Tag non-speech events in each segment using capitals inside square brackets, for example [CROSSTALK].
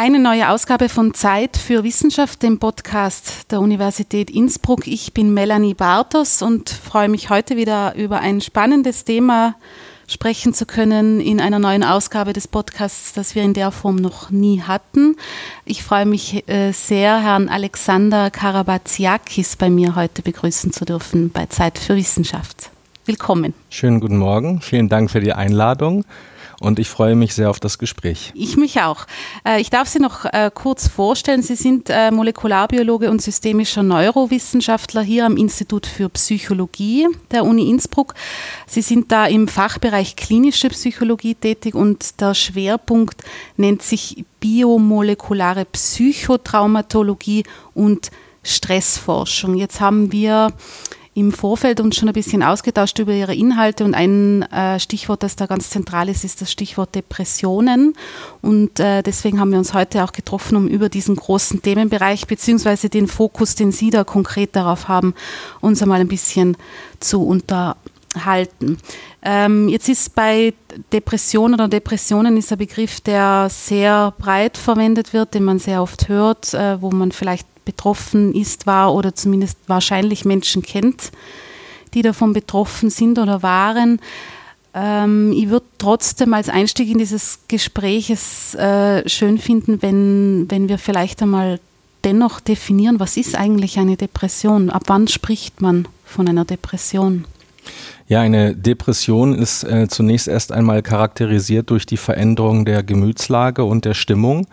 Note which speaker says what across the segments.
Speaker 1: Eine neue Ausgabe von Zeit für Wissenschaft, dem Podcast der Universität Innsbruck. Ich bin Melanie Bartos und freue mich heute wieder über ein spannendes Thema sprechen zu können in einer neuen Ausgabe des Podcasts, das wir in der Form noch nie hatten. Ich freue mich äh, sehr, Herrn Alexander Karabatsiakis bei mir heute begrüßen zu dürfen bei Zeit für Wissenschaft. Willkommen.
Speaker 2: Schönen guten Morgen. Vielen Dank für die Einladung und ich freue mich sehr auf das Gespräch.
Speaker 1: Ich mich auch. Äh, ich darf Sie noch äh, kurz vorstellen. Sie sind äh, Molekularbiologe und systemischer Neurowissenschaftler hier am Institut für Psychologie der Uni Innsbruck. Sie sind da im Fachbereich klinische Psychologie tätig und der Schwerpunkt nennt sich biomolekulare Psychotraumatologie und Stressforschung. Jetzt haben wir im Vorfeld uns schon ein bisschen ausgetauscht über ihre Inhalte und ein äh, Stichwort, das da ganz zentral ist, ist das Stichwort Depressionen. Und äh, deswegen haben wir uns heute auch getroffen, um über diesen großen Themenbereich beziehungsweise den Fokus, den Sie da konkret darauf haben, uns einmal ein bisschen zu unterhalten. Ähm, jetzt ist bei Depression oder Depressionen ist ein Begriff, der sehr breit verwendet wird, den man sehr oft hört, äh, wo man vielleicht betroffen ist, war oder zumindest wahrscheinlich Menschen kennt, die davon betroffen sind oder waren. Ähm, ich würde trotzdem als Einstieg in dieses Gespräch es äh, schön finden, wenn, wenn wir vielleicht einmal dennoch definieren, was ist eigentlich eine Depression? Ab wann spricht man von einer Depression?
Speaker 2: Ja, eine Depression ist äh, zunächst erst einmal charakterisiert durch die Veränderung der Gemütslage und der Stimmung.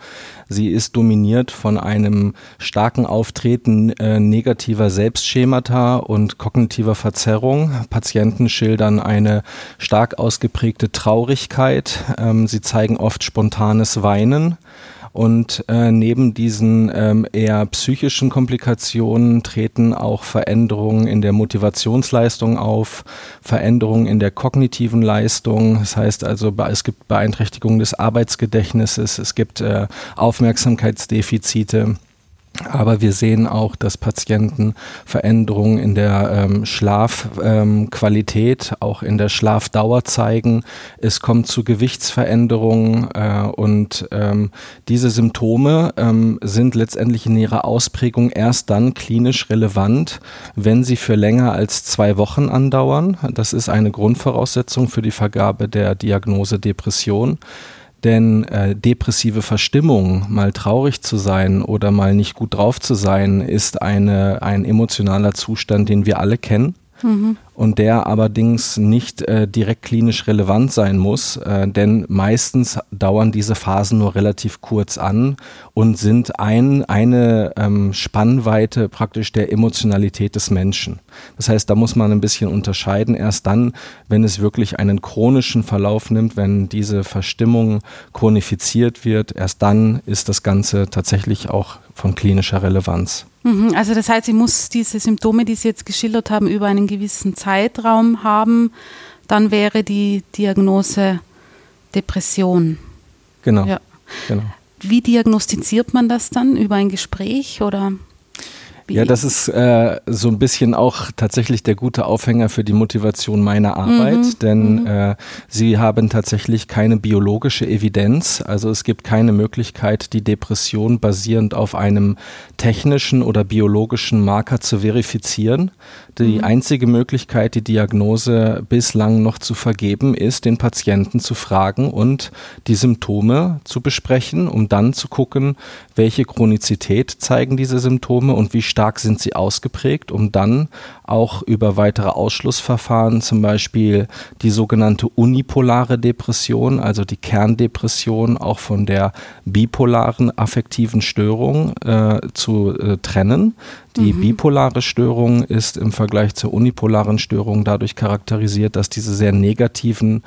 Speaker 2: Sie ist dominiert von einem starken Auftreten äh, negativer Selbstschemata und kognitiver Verzerrung. Patienten schildern eine stark ausgeprägte Traurigkeit. Ähm, sie zeigen oft spontanes Weinen. Und äh, neben diesen ähm, eher psychischen Komplikationen treten auch Veränderungen in der Motivationsleistung auf, Veränderungen in der kognitiven Leistung. Das heißt also, es gibt Beeinträchtigungen des Arbeitsgedächtnisses, es gibt äh, Aufmerksamkeitsdefizite. Aber wir sehen auch, dass Patienten Veränderungen in der ähm, Schlafqualität, ähm, auch in der Schlafdauer zeigen. Es kommt zu Gewichtsveränderungen äh, und ähm, diese Symptome ähm, sind letztendlich in ihrer Ausprägung erst dann klinisch relevant, wenn sie für länger als zwei Wochen andauern. Das ist eine Grundvoraussetzung für die Vergabe der Diagnose Depression. Denn äh, depressive Verstimmung, mal traurig zu sein oder mal nicht gut drauf zu sein, ist eine, ein emotionaler Zustand, den wir alle kennen. Mhm und der allerdings nicht äh, direkt klinisch relevant sein muss, äh, denn meistens dauern diese Phasen nur relativ kurz an und sind ein, eine ähm, Spannweite praktisch der Emotionalität des Menschen. Das heißt, da muss man ein bisschen unterscheiden. Erst dann, wenn es wirklich einen chronischen Verlauf nimmt, wenn diese Verstimmung chronifiziert wird, erst dann ist das Ganze tatsächlich auch von klinischer Relevanz.
Speaker 1: Mhm, also das heißt, sie muss diese Symptome, die Sie jetzt geschildert haben, über einen gewissen Zeitraum Zeitraum haben, dann wäre die Diagnose Depression.
Speaker 2: Genau. Ja. genau.
Speaker 1: Wie diagnostiziert man das dann? Über ein Gespräch oder?
Speaker 2: Ja, das ist äh, so ein bisschen auch tatsächlich der gute Aufhänger für die Motivation meiner Arbeit, mhm. denn mhm. Äh, sie haben tatsächlich keine biologische Evidenz. Also es gibt keine Möglichkeit, die Depression basierend auf einem technischen oder biologischen Marker zu verifizieren. Die mhm. einzige Möglichkeit, die Diagnose bislang noch zu vergeben, ist, den Patienten zu fragen und die Symptome zu besprechen, um dann zu gucken, welche Chronizität zeigen diese Symptome und wie stark sind sie ausgeprägt, um dann auch über weitere Ausschlussverfahren, zum Beispiel die sogenannte unipolare Depression, also die Kerndepression, auch von der bipolaren affektiven Störung äh, zu äh, trennen. Die mhm. bipolare Störung ist im Vergleich zur unipolaren Störung dadurch charakterisiert, dass diese sehr negativen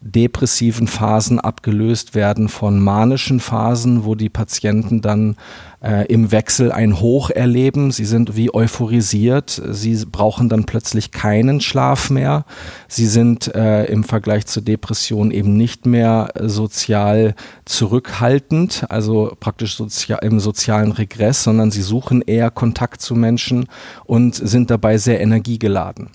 Speaker 2: depressiven Phasen abgelöst werden von manischen Phasen, wo die Patienten dann äh, im Wechsel ein Hoch erleben. Sie sind wie euphorisiert. Sie brauchen dann plötzlich keinen Schlaf mehr. Sie sind äh, im Vergleich zur Depression eben nicht mehr sozial zurückhaltend, also praktisch sozial, im sozialen Regress, sondern sie suchen eher Kontakt zu Menschen und sind dabei sehr energiegeladen.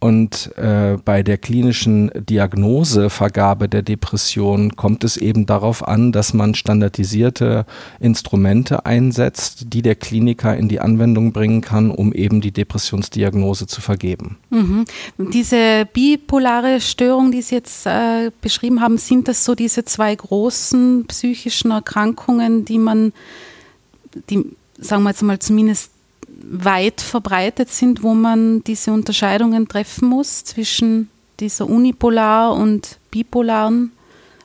Speaker 2: Und äh, bei der klinischen Diagnosevergabe der Depression kommt es eben darauf an, dass man standardisierte Instrumente einsetzt, die der Kliniker in die Anwendung bringen kann, um eben die Depressionsdiagnose zu vergeben.
Speaker 1: Mhm. Diese bipolare Störung, die Sie jetzt äh, beschrieben haben, sind das so diese zwei großen psychischen Erkrankungen, die man, die, sagen wir jetzt mal, zumindest weit verbreitet sind, wo man diese Unterscheidungen treffen muss zwischen dieser unipolar und bipolaren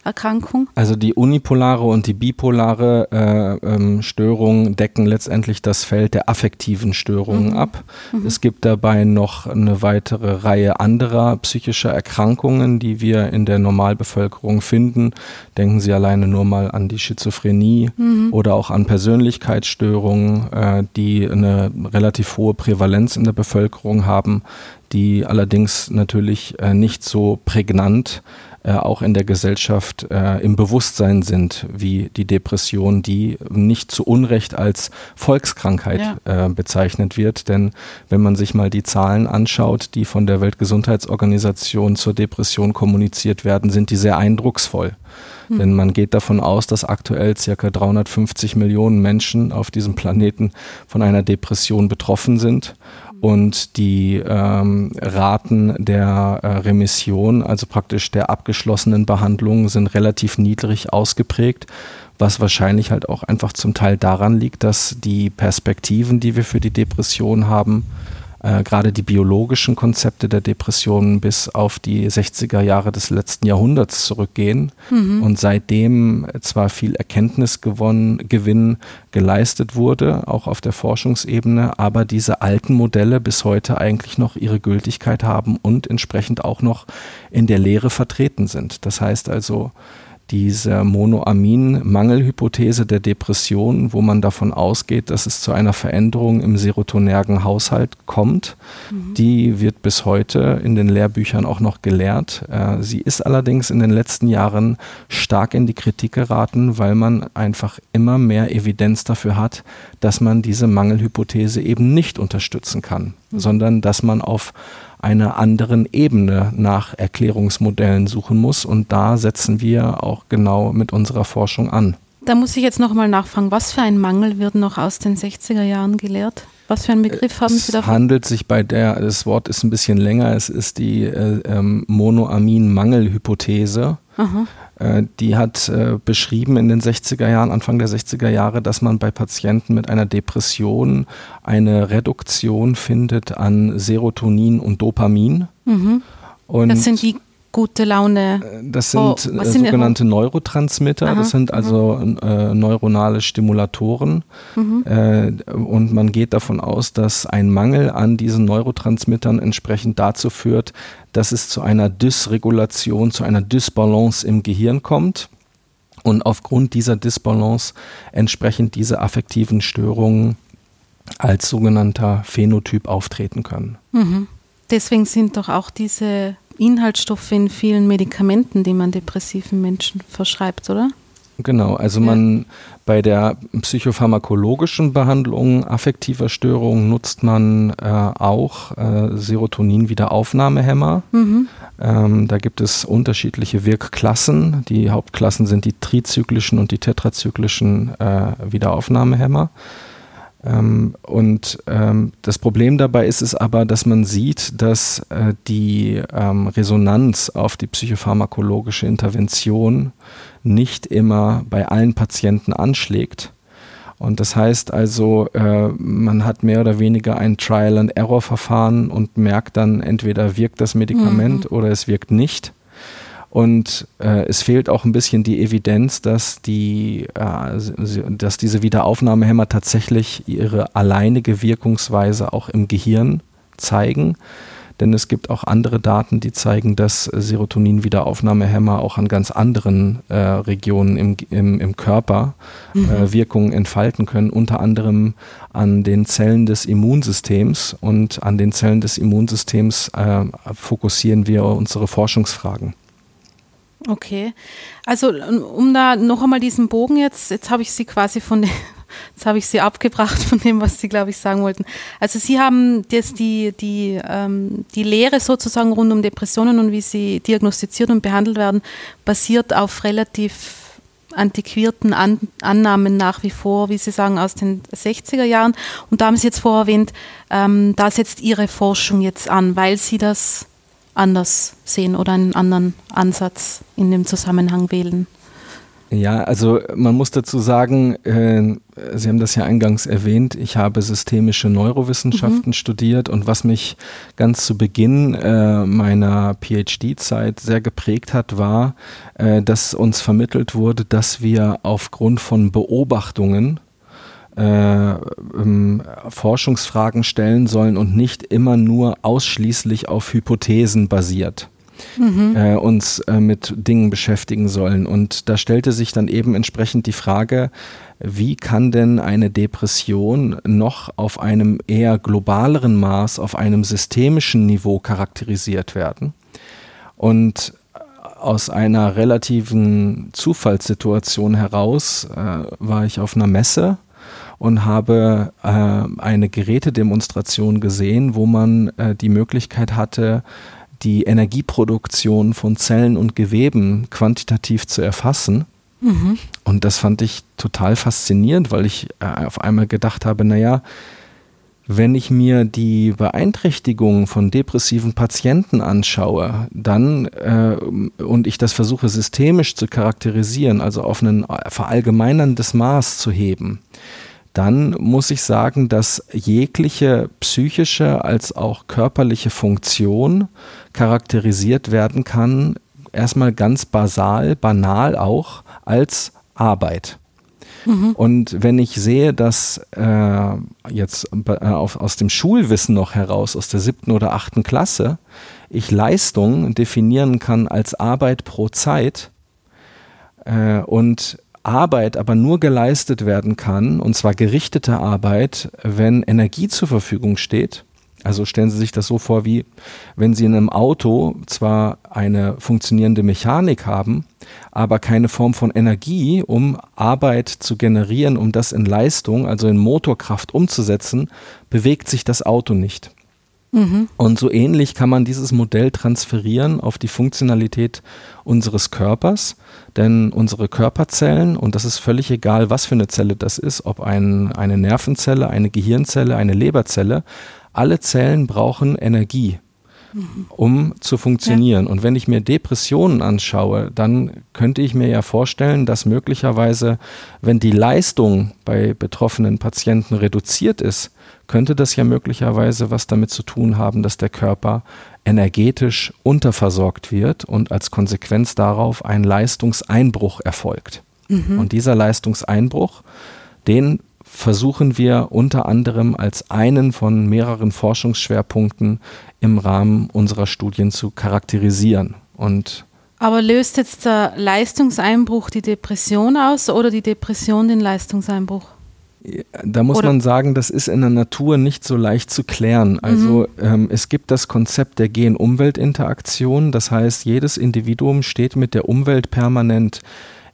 Speaker 1: Erkrankung?
Speaker 2: Also die unipolare und die bipolare äh, ähm, Störung decken letztendlich das Feld der affektiven Störungen mhm. ab. Mhm. Es gibt dabei noch eine weitere Reihe anderer psychischer Erkrankungen, die wir in der Normalbevölkerung finden. Denken Sie alleine nur mal an die Schizophrenie mhm. oder auch an Persönlichkeitsstörungen, äh, die eine relativ hohe Prävalenz in der Bevölkerung haben, die allerdings natürlich äh, nicht so prägnant äh, auch in der Gesellschaft äh, im Bewusstsein sind, wie die Depression, die nicht zu Unrecht als Volkskrankheit ja. äh, bezeichnet wird. Denn wenn man sich mal die Zahlen anschaut, die von der Weltgesundheitsorganisation zur Depression kommuniziert werden, sind die sehr eindrucksvoll. Hm. Denn man geht davon aus, dass aktuell circa 350 Millionen Menschen auf diesem Planeten von einer Depression betroffen sind und die ähm, Raten der äh, Remission, also praktisch der abgeschlossenen Behandlung, sind relativ niedrig ausgeprägt, was wahrscheinlich halt auch einfach zum Teil daran liegt, dass die Perspektiven, die wir für die Depression haben, äh, gerade die biologischen Konzepte der Depressionen bis auf die 60er Jahre des letzten Jahrhunderts zurückgehen mhm. und seitdem zwar viel Erkenntnisgewinn geleistet wurde, auch auf der Forschungsebene, aber diese alten Modelle bis heute eigentlich noch ihre Gültigkeit haben und entsprechend auch noch in der Lehre vertreten sind. Das heißt also, diese Monoamin-Mangelhypothese der Depression, wo man davon ausgeht, dass es zu einer Veränderung im serotonergen Haushalt kommt. Mhm. Die wird bis heute in den Lehrbüchern auch noch gelehrt. Äh, sie ist allerdings in den letzten Jahren stark in die Kritik geraten, weil man einfach immer mehr Evidenz dafür hat, dass man diese Mangelhypothese eben nicht unterstützen kann, mhm. sondern dass man auf einer anderen Ebene nach Erklärungsmodellen suchen muss. Und da setzen wir auch genau mit unserer Forschung an.
Speaker 1: Da muss ich jetzt noch mal nachfragen, was für ein Mangel wird noch aus den 60er Jahren gelehrt? Was für einen Begriff haben Sie davon?
Speaker 2: Es handelt sich bei der, das Wort ist ein bisschen länger, es ist die äh, ähm, Monoamin-Mangelhypothese. Äh, die hat äh, beschrieben in den 60er Jahren, Anfang der 60er Jahre, dass man bei Patienten mit einer Depression eine Reduktion findet an Serotonin und Dopamin.
Speaker 1: Mhm. Und das sind die gute Laune.
Speaker 2: Äh, das sind, oh, sind sogenannte Neurotransmitter, Aha, das sind also äh, neuronale Stimulatoren. Mhm. Äh, und man geht davon aus, dass ein Mangel an diesen Neurotransmittern entsprechend dazu führt, dass es zu einer Dysregulation, zu einer Dysbalance im Gehirn kommt. Und aufgrund dieser Dysbalance entsprechend diese affektiven Störungen als sogenannter Phänotyp auftreten können.
Speaker 1: Mhm. Deswegen sind doch auch diese Inhaltsstoffe in vielen Medikamenten, die man depressiven Menschen verschreibt, oder?
Speaker 2: Genau, also ja. man bei der psychopharmakologischen Behandlung affektiver Störungen nutzt man äh, auch äh, Serotonin-Wiederaufnahmehämmer. Mhm. Ähm, da gibt es unterschiedliche Wirkklassen. Die Hauptklassen sind die trizyklischen und die tetrazyklischen äh, Wiederaufnahmehämmer. Ähm, und ähm, das Problem dabei ist es aber, dass man sieht, dass äh, die ähm, Resonanz auf die psychopharmakologische Intervention nicht immer bei allen Patienten anschlägt. Und das heißt also, äh, man hat mehr oder weniger ein Trial-and-Error-Verfahren und merkt dann, entweder wirkt das Medikament mhm. oder es wirkt nicht. Und äh, es fehlt auch ein bisschen die Evidenz, dass, die, äh, dass diese Wiederaufnahmehämmer tatsächlich ihre alleinige Wirkungsweise auch im Gehirn zeigen. Denn es gibt auch andere Daten, die zeigen, dass Serotonin-Wiederaufnahmehämmer auch an ganz anderen äh, Regionen im, im, im Körper äh, mhm. Wirkungen entfalten können, unter anderem an den Zellen des Immunsystems. Und an den Zellen des Immunsystems äh, fokussieren wir unsere Forschungsfragen.
Speaker 1: Okay, also um da noch einmal diesen Bogen jetzt, jetzt habe ich Sie quasi von, [LAUGHS] Jetzt habe ich Sie abgebracht von dem, was Sie, glaube ich, sagen wollten. Also Sie haben das, die, die, ähm, die Lehre sozusagen rund um Depressionen und wie sie diagnostiziert und behandelt werden, basiert auf relativ antiquierten An Annahmen nach wie vor, wie Sie sagen, aus den 60er Jahren. Und da haben Sie jetzt vorher erwähnt, ähm, da setzt Ihre Forschung jetzt an, weil Sie das anders sehen oder einen anderen Ansatz in dem Zusammenhang wählen.
Speaker 2: Ja, also man muss dazu sagen, äh, Sie haben das ja eingangs erwähnt, ich habe systemische Neurowissenschaften mhm. studiert und was mich ganz zu Beginn äh, meiner PhD-Zeit sehr geprägt hat, war, äh, dass uns vermittelt wurde, dass wir aufgrund von Beobachtungen äh, ähm, Forschungsfragen stellen sollen und nicht immer nur ausschließlich auf Hypothesen basiert mhm. äh, uns äh, mit Dingen beschäftigen sollen. Und da stellte sich dann eben entsprechend die Frage, wie kann denn eine Depression noch auf einem eher globaleren Maß, auf einem systemischen Niveau charakterisiert werden? Und aus einer relativen Zufallssituation heraus äh, war ich auf einer Messe und habe äh, eine Gerätedemonstration gesehen, wo man äh, die Möglichkeit hatte, die Energieproduktion von Zellen und Geweben quantitativ zu erfassen. Mhm. Und das fand ich total faszinierend, weil ich äh, auf einmal gedacht habe, naja, wenn ich mir die Beeinträchtigung von depressiven Patienten anschaue, dann äh, und ich das versuche systemisch zu charakterisieren, also auf ein verallgemeinerndes Maß zu heben, dann muss ich sagen, dass jegliche psychische als auch körperliche Funktion charakterisiert werden kann, erstmal ganz basal, banal auch, als Arbeit. Mhm. Und wenn ich sehe, dass äh, jetzt äh, auf, aus dem Schulwissen noch heraus, aus der siebten oder achten Klasse, ich Leistung definieren kann als Arbeit pro Zeit äh, und Arbeit aber nur geleistet werden kann, und zwar gerichtete Arbeit, wenn Energie zur Verfügung steht. Also stellen Sie sich das so vor, wie wenn Sie in einem Auto zwar eine funktionierende Mechanik haben, aber keine Form von Energie, um Arbeit zu generieren, um das in Leistung, also in Motorkraft umzusetzen, bewegt sich das Auto nicht. Mhm. Und so ähnlich kann man dieses Modell transferieren auf die Funktionalität unseres Körpers, denn unsere Körperzellen, und das ist völlig egal, was für eine Zelle das ist, ob ein, eine Nervenzelle, eine Gehirnzelle, eine Leberzelle, alle Zellen brauchen Energie um zu funktionieren. Ja. Und wenn ich mir Depressionen anschaue, dann könnte ich mir ja vorstellen, dass möglicherweise, wenn die Leistung bei betroffenen Patienten reduziert ist, könnte das ja möglicherweise was damit zu tun haben, dass der Körper energetisch unterversorgt wird und als Konsequenz darauf ein Leistungseinbruch erfolgt. Mhm. Und dieser Leistungseinbruch, den versuchen wir unter anderem als einen von mehreren Forschungsschwerpunkten im Rahmen unserer Studien zu charakterisieren. Und
Speaker 1: aber löst jetzt der Leistungseinbruch die Depression aus oder die Depression den Leistungseinbruch?
Speaker 2: Da muss Oder? man sagen, das ist in der Natur nicht so leicht zu klären. Also mhm. ähm, es gibt das Konzept der Gen-Umwelt-Interaktion. Das heißt, jedes Individuum steht mit der Umwelt permanent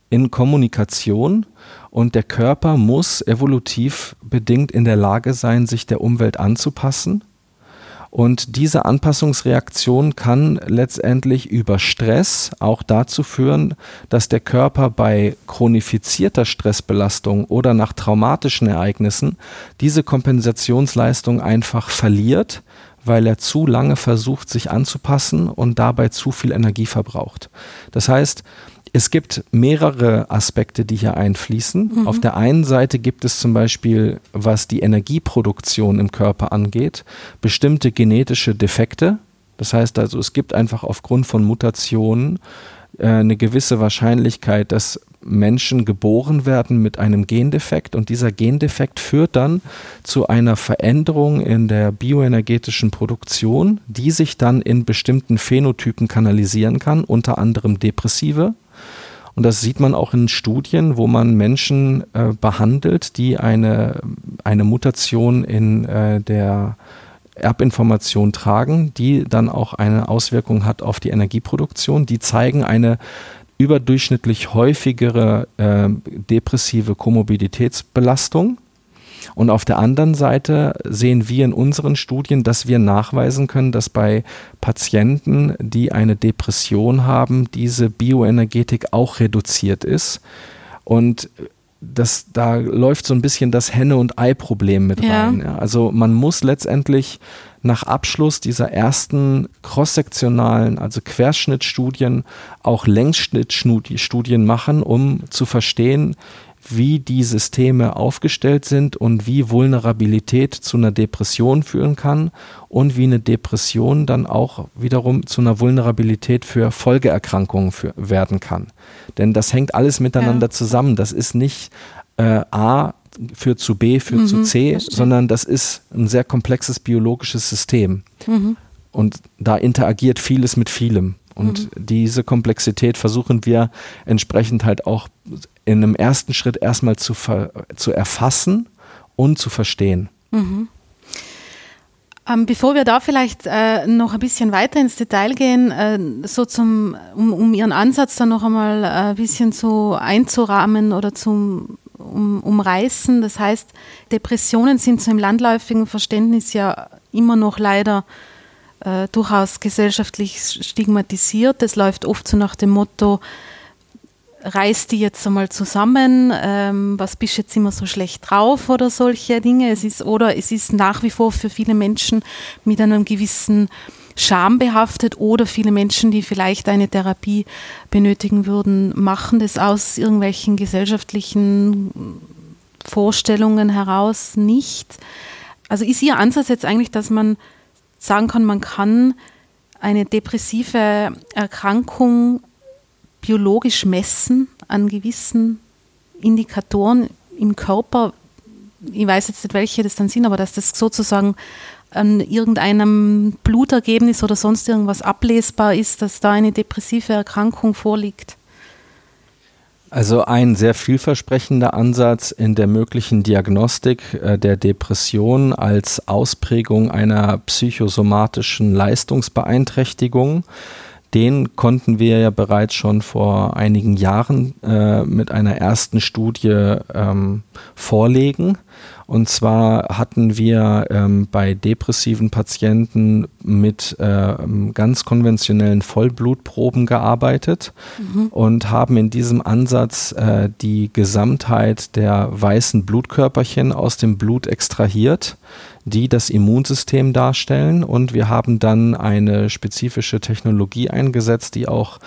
Speaker 2: in Kommunikation und der Körper muss evolutiv bedingt in der Lage sein, sich der Umwelt anzupassen. Und diese Anpassungsreaktion kann letztendlich über Stress auch dazu führen, dass der Körper bei chronifizierter Stressbelastung oder nach traumatischen Ereignissen diese Kompensationsleistung einfach verliert, weil er zu lange versucht, sich anzupassen und dabei zu viel Energie verbraucht. Das heißt, es gibt mehrere Aspekte, die hier einfließen. Mhm. Auf der einen Seite gibt es zum Beispiel, was die Energieproduktion im Körper angeht, bestimmte genetische Defekte. Das heißt also, es gibt einfach aufgrund von Mutationen äh, eine gewisse Wahrscheinlichkeit, dass Menschen geboren werden mit einem Gendefekt und dieser Gendefekt führt dann zu einer Veränderung in der bioenergetischen Produktion, die sich dann in bestimmten Phänotypen kanalisieren kann, unter anderem depressive und das sieht man auch in Studien, wo man Menschen äh, behandelt, die eine, eine Mutation in äh, der Erbinformation tragen, die dann auch eine Auswirkung hat auf die Energieproduktion. Die zeigen eine überdurchschnittlich häufigere äh, depressive Komorbiditätsbelastung. Und auf der anderen Seite sehen wir in unseren Studien, dass wir nachweisen können, dass bei Patienten, die eine Depression haben, diese Bioenergetik auch reduziert ist. Und das, da läuft so ein bisschen das Henne- und Ei-Problem mit ja. rein. Ja. Also man muss letztendlich nach Abschluss dieser ersten cross-sektionalen, also Querschnittstudien, auch Längsschnittstudien machen, um zu verstehen, wie die Systeme aufgestellt sind und wie Vulnerabilität zu einer Depression führen kann und wie eine Depression dann auch wiederum zu einer Vulnerabilität für Folgeerkrankungen für, werden kann. Denn das hängt alles miteinander ja. zusammen. Das ist nicht äh, A führt zu B, führt mhm, zu C, sondern das ist ein sehr komplexes biologisches System. Mhm. Und da interagiert vieles mit vielem. Und mhm. diese Komplexität versuchen wir entsprechend halt auch in einem ersten Schritt erstmal zu, zu erfassen und zu verstehen. Mhm.
Speaker 1: Ähm, bevor wir da vielleicht äh, noch ein bisschen weiter ins Detail gehen, äh, so zum, um, um, Ihren Ansatz dann noch einmal äh, ein bisschen so einzurahmen oder zum um, umreißen. Das heißt, Depressionen sind so im landläufigen Verständnis ja immer noch leider äh, durchaus gesellschaftlich stigmatisiert. Das läuft oft so nach dem Motto, reiß die jetzt einmal zusammen, ähm, was bist jetzt immer so schlecht drauf oder solche Dinge. Es ist, oder es ist nach wie vor für viele Menschen mit einem gewissen Scham behaftet oder viele Menschen, die vielleicht eine Therapie benötigen würden, machen das aus irgendwelchen gesellschaftlichen Vorstellungen heraus nicht. Also ist Ihr Ansatz jetzt eigentlich, dass man sagen kann, man kann eine depressive Erkrankung biologisch messen an gewissen Indikatoren im Körper. Ich weiß jetzt nicht, welche das dann sind, aber dass das sozusagen an irgendeinem Blutergebnis oder sonst irgendwas ablesbar ist, dass da eine depressive Erkrankung vorliegt.
Speaker 2: Also ein sehr vielversprechender Ansatz in der möglichen Diagnostik äh, der Depression als Ausprägung einer psychosomatischen Leistungsbeeinträchtigung den konnten wir ja bereits schon vor einigen Jahren äh, mit einer ersten Studie ähm, vorlegen. Und zwar hatten wir ähm, bei depressiven Patienten mit äh, ganz konventionellen Vollblutproben gearbeitet mhm. und haben in diesem Ansatz äh, die Gesamtheit der weißen Blutkörperchen aus dem Blut extrahiert die das Immunsystem darstellen. Und wir haben dann eine spezifische Technologie eingesetzt, die auch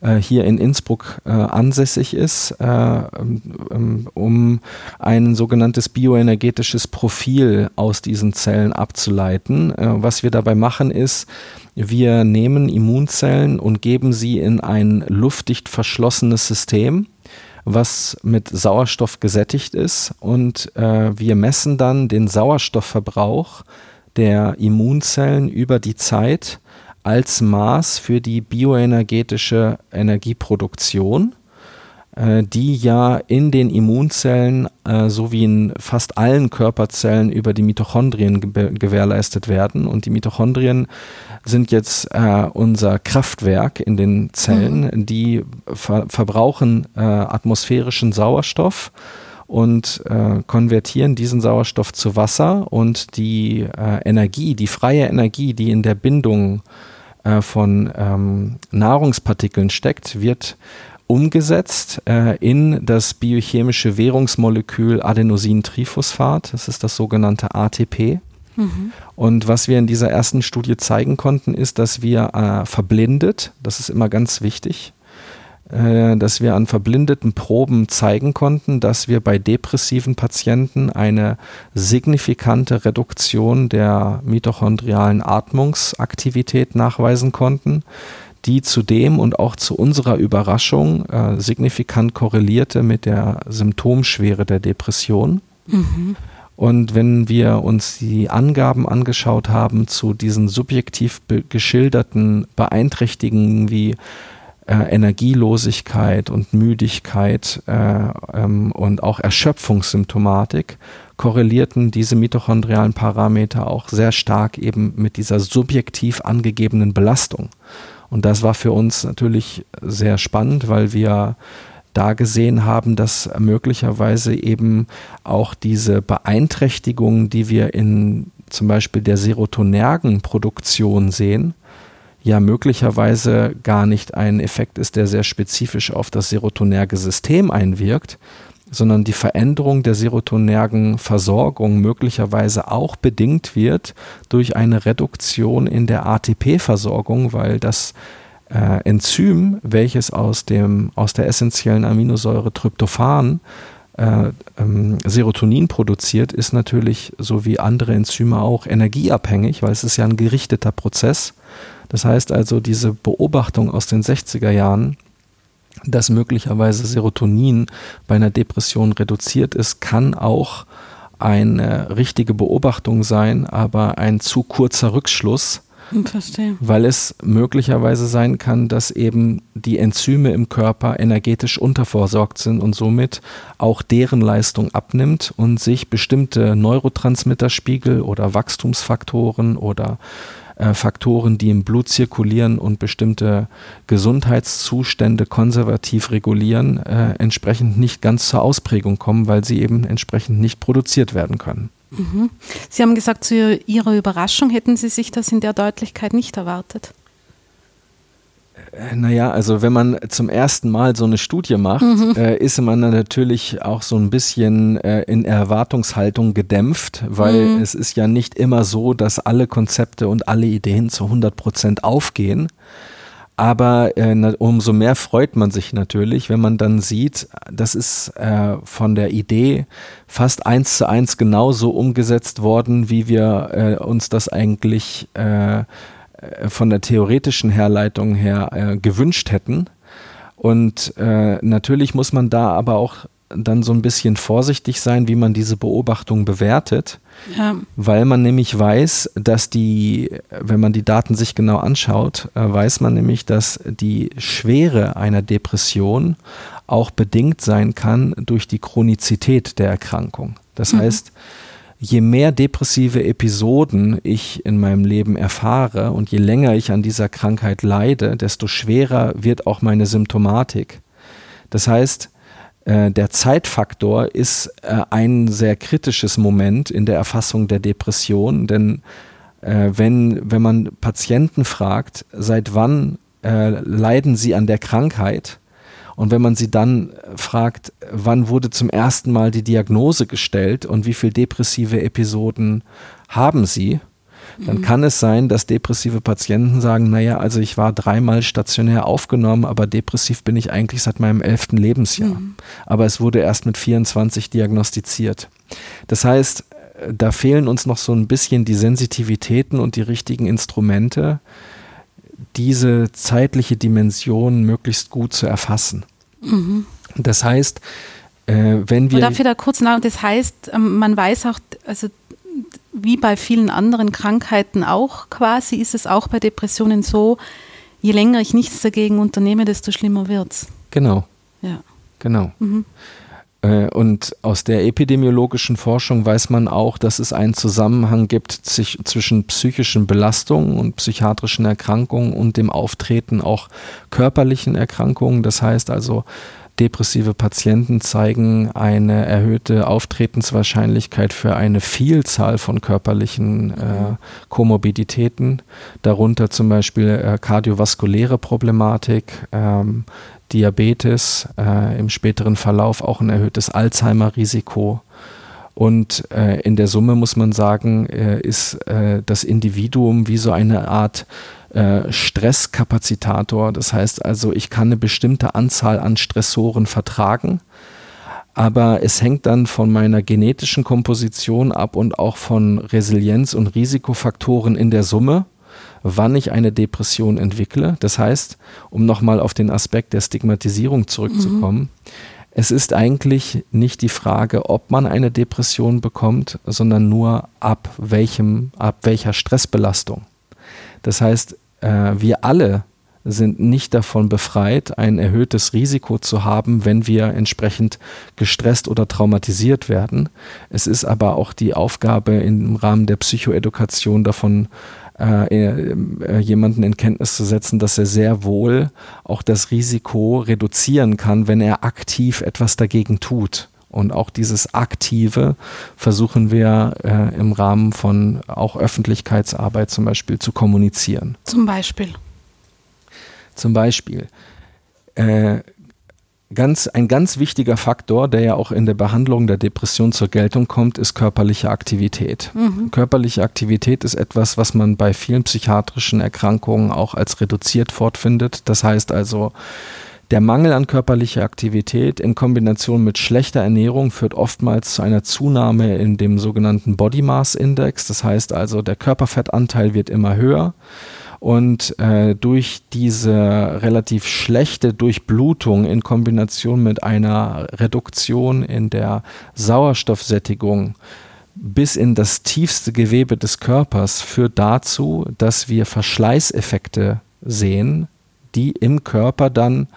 Speaker 2: äh, hier in Innsbruck äh, ansässig ist, äh, ähm, um ein sogenanntes bioenergetisches Profil aus diesen Zellen abzuleiten. Äh, was wir dabei machen ist, wir nehmen Immunzellen und geben sie in ein luftdicht verschlossenes System was mit Sauerstoff gesättigt ist und äh, wir messen dann den Sauerstoffverbrauch der Immunzellen über die Zeit als Maß für die bioenergetische Energieproduktion äh, die ja in den Immunzellen äh, sowie in fast allen Körperzellen über die Mitochondrien gewährleistet werden. Und die Mitochondrien sind jetzt äh, unser Kraftwerk in den Zellen. Mhm. Die ver verbrauchen äh, atmosphärischen Sauerstoff und äh, konvertieren diesen Sauerstoff zu Wasser und die äh, Energie, die freie Energie, die in der Bindung äh, von ähm, Nahrungspartikeln steckt, wird umgesetzt äh, in das biochemische Währungsmolekül Adenosintriphosphat. Das ist das sogenannte ATP. Mhm. Und was wir in dieser ersten Studie zeigen konnten, ist, dass wir äh, verblindet, das ist immer ganz wichtig, äh, dass wir an verblindeten Proben zeigen konnten, dass wir bei depressiven Patienten eine signifikante Reduktion der mitochondrialen Atmungsaktivität nachweisen konnten die zudem und auch zu unserer Überraschung äh, signifikant korrelierte mit der Symptomschwere der Depression. Mhm. Und wenn wir uns die Angaben angeschaut haben zu diesen subjektiv geschilderten Beeinträchtigungen wie äh, Energielosigkeit und Müdigkeit äh, ähm, und auch Erschöpfungssymptomatik, korrelierten diese mitochondrialen Parameter auch sehr stark eben mit dieser subjektiv angegebenen Belastung. Und das war für uns natürlich sehr spannend, weil wir da gesehen haben, dass möglicherweise eben auch diese Beeinträchtigungen, die wir in zum Beispiel der Serotonergenproduktion sehen, ja möglicherweise gar nicht ein Effekt ist, der sehr spezifisch auf das serotonerge System einwirkt, sondern die Veränderung der serotonergen Versorgung möglicherweise auch bedingt wird durch eine Reduktion in der ATP-Versorgung, weil das äh, Enzym, welches aus, dem, aus der essentiellen Aminosäure Tryptophan äh, ähm, Serotonin produziert, ist natürlich so wie andere Enzyme auch energieabhängig, weil es ist ja ein gerichteter Prozess. Das heißt also, diese Beobachtung aus den 60er Jahren, dass möglicherweise Serotonin bei einer Depression reduziert ist, kann auch eine richtige Beobachtung sein, aber ein zu kurzer Rückschluss
Speaker 1: Verstehe.
Speaker 2: Weil es möglicherweise sein kann, dass eben die Enzyme im Körper energetisch unterversorgt sind und somit auch deren Leistung abnimmt und sich bestimmte Neurotransmitterspiegel oder Wachstumsfaktoren oder äh, Faktoren, die im Blut zirkulieren und bestimmte Gesundheitszustände konservativ regulieren, äh, entsprechend nicht ganz zur Ausprägung kommen, weil sie eben entsprechend nicht produziert werden können.
Speaker 1: Mhm. Sie haben gesagt, zu Ihrer Überraschung hätten Sie sich das in der Deutlichkeit nicht erwartet.
Speaker 2: Äh, naja, also wenn man zum ersten Mal so eine Studie macht, mhm. äh, ist man natürlich auch so ein bisschen äh, in Erwartungshaltung gedämpft, weil mhm. es ist ja nicht immer so, dass alle Konzepte und alle Ideen zu 100 Prozent aufgehen. Aber äh, umso mehr freut man sich natürlich, wenn man dann sieht, das ist äh, von der Idee fast eins zu eins genauso umgesetzt worden, wie wir äh, uns das eigentlich äh, von der theoretischen Herleitung her äh, gewünscht hätten. Und äh, natürlich muss man da aber auch dann so ein bisschen vorsichtig sein, wie man diese Beobachtung bewertet, ja. weil man nämlich weiß, dass die, wenn man die Daten sich genau anschaut, äh, weiß man nämlich, dass die Schwere einer Depression auch bedingt sein kann durch die Chronizität der Erkrankung. Das mhm. heißt, je mehr depressive Episoden ich in meinem Leben erfahre und je länger ich an dieser Krankheit leide, desto schwerer wird auch meine Symptomatik. Das heißt, äh, der Zeitfaktor ist äh, ein sehr kritisches Moment in der Erfassung der Depression, denn äh, wenn, wenn man Patienten fragt, seit wann leiden sie an der Krankheit, und wenn man sie dann fragt, wann wurde zum ersten Mal die Diagnose gestellt und wie viele depressive Episoden haben sie, dann mhm. kann es sein, dass depressive Patienten sagen, naja, also ich war dreimal stationär aufgenommen, aber depressiv bin ich eigentlich seit meinem elften Lebensjahr. Mhm. Aber es wurde erst mit 24 diagnostiziert. Das heißt, da fehlen uns noch so ein bisschen die Sensitivitäten und die richtigen Instrumente, diese zeitliche Dimension möglichst gut zu erfassen. Mhm. Das heißt, äh, wenn wir.
Speaker 1: Darf ich da kurz nach? Das heißt, ähm, man weiß auch, also wie bei vielen anderen Krankheiten auch quasi, ist es auch bei Depressionen so, je länger ich nichts dagegen unternehme, desto schlimmer wird es.
Speaker 2: Genau.
Speaker 1: Ja.
Speaker 2: Genau. Mhm. Äh, und aus der epidemiologischen Forschung weiß man auch, dass es einen Zusammenhang gibt zwischen psychischen Belastungen und psychiatrischen Erkrankungen und dem Auftreten auch körperlichen Erkrankungen. Das heißt also, depressive Patienten zeigen eine erhöhte Auftretenswahrscheinlichkeit für eine Vielzahl von körperlichen äh, Komorbiditäten, darunter zum Beispiel äh, kardiovaskuläre Problematik, ähm, Diabetes, äh, im späteren Verlauf auch ein erhöhtes Alzheimer-Risiko. Und äh, in der Summe muss man sagen, äh, ist äh, das Individuum wie so eine Art äh, Stresskapazitator. Das heißt also, ich kann eine bestimmte Anzahl an Stressoren vertragen, aber es hängt dann von meiner genetischen Komposition ab und auch von Resilienz und Risikofaktoren in der Summe, wann ich eine Depression entwickle. Das heißt, um nochmal auf den Aspekt der Stigmatisierung zurückzukommen, mhm. es ist eigentlich nicht die Frage, ob man eine Depression bekommt, sondern nur ab welchem, ab welcher Stressbelastung. Das heißt, äh, wir alle sind nicht davon befreit, ein erhöhtes Risiko zu haben, wenn wir entsprechend gestresst oder traumatisiert werden. Es ist aber auch die Aufgabe im Rahmen der Psychoedukation davon äh, äh, jemanden in Kenntnis zu setzen, dass er sehr wohl auch das Risiko reduzieren kann, wenn er aktiv etwas dagegen tut. Und auch dieses Aktive versuchen wir äh, im Rahmen von auch Öffentlichkeitsarbeit zum Beispiel zu kommunizieren.
Speaker 1: Zum Beispiel.
Speaker 2: Zum Beispiel. Äh, ganz, ein ganz wichtiger Faktor, der ja auch in der Behandlung der Depression zur Geltung kommt, ist körperliche Aktivität. Mhm. Körperliche Aktivität ist etwas, was man bei vielen psychiatrischen Erkrankungen auch als reduziert fortfindet. Das heißt also, der Mangel an körperlicher Aktivität in Kombination mit schlechter Ernährung führt oftmals zu einer Zunahme in dem sogenannten Body Mass Index. Das heißt also, der Körperfettanteil wird immer höher. Und äh, durch diese relativ schlechte Durchblutung in Kombination mit einer Reduktion in der Sauerstoffsättigung bis in das tiefste Gewebe des Körpers führt dazu, dass wir Verschleißeffekte sehen, die im Körper dann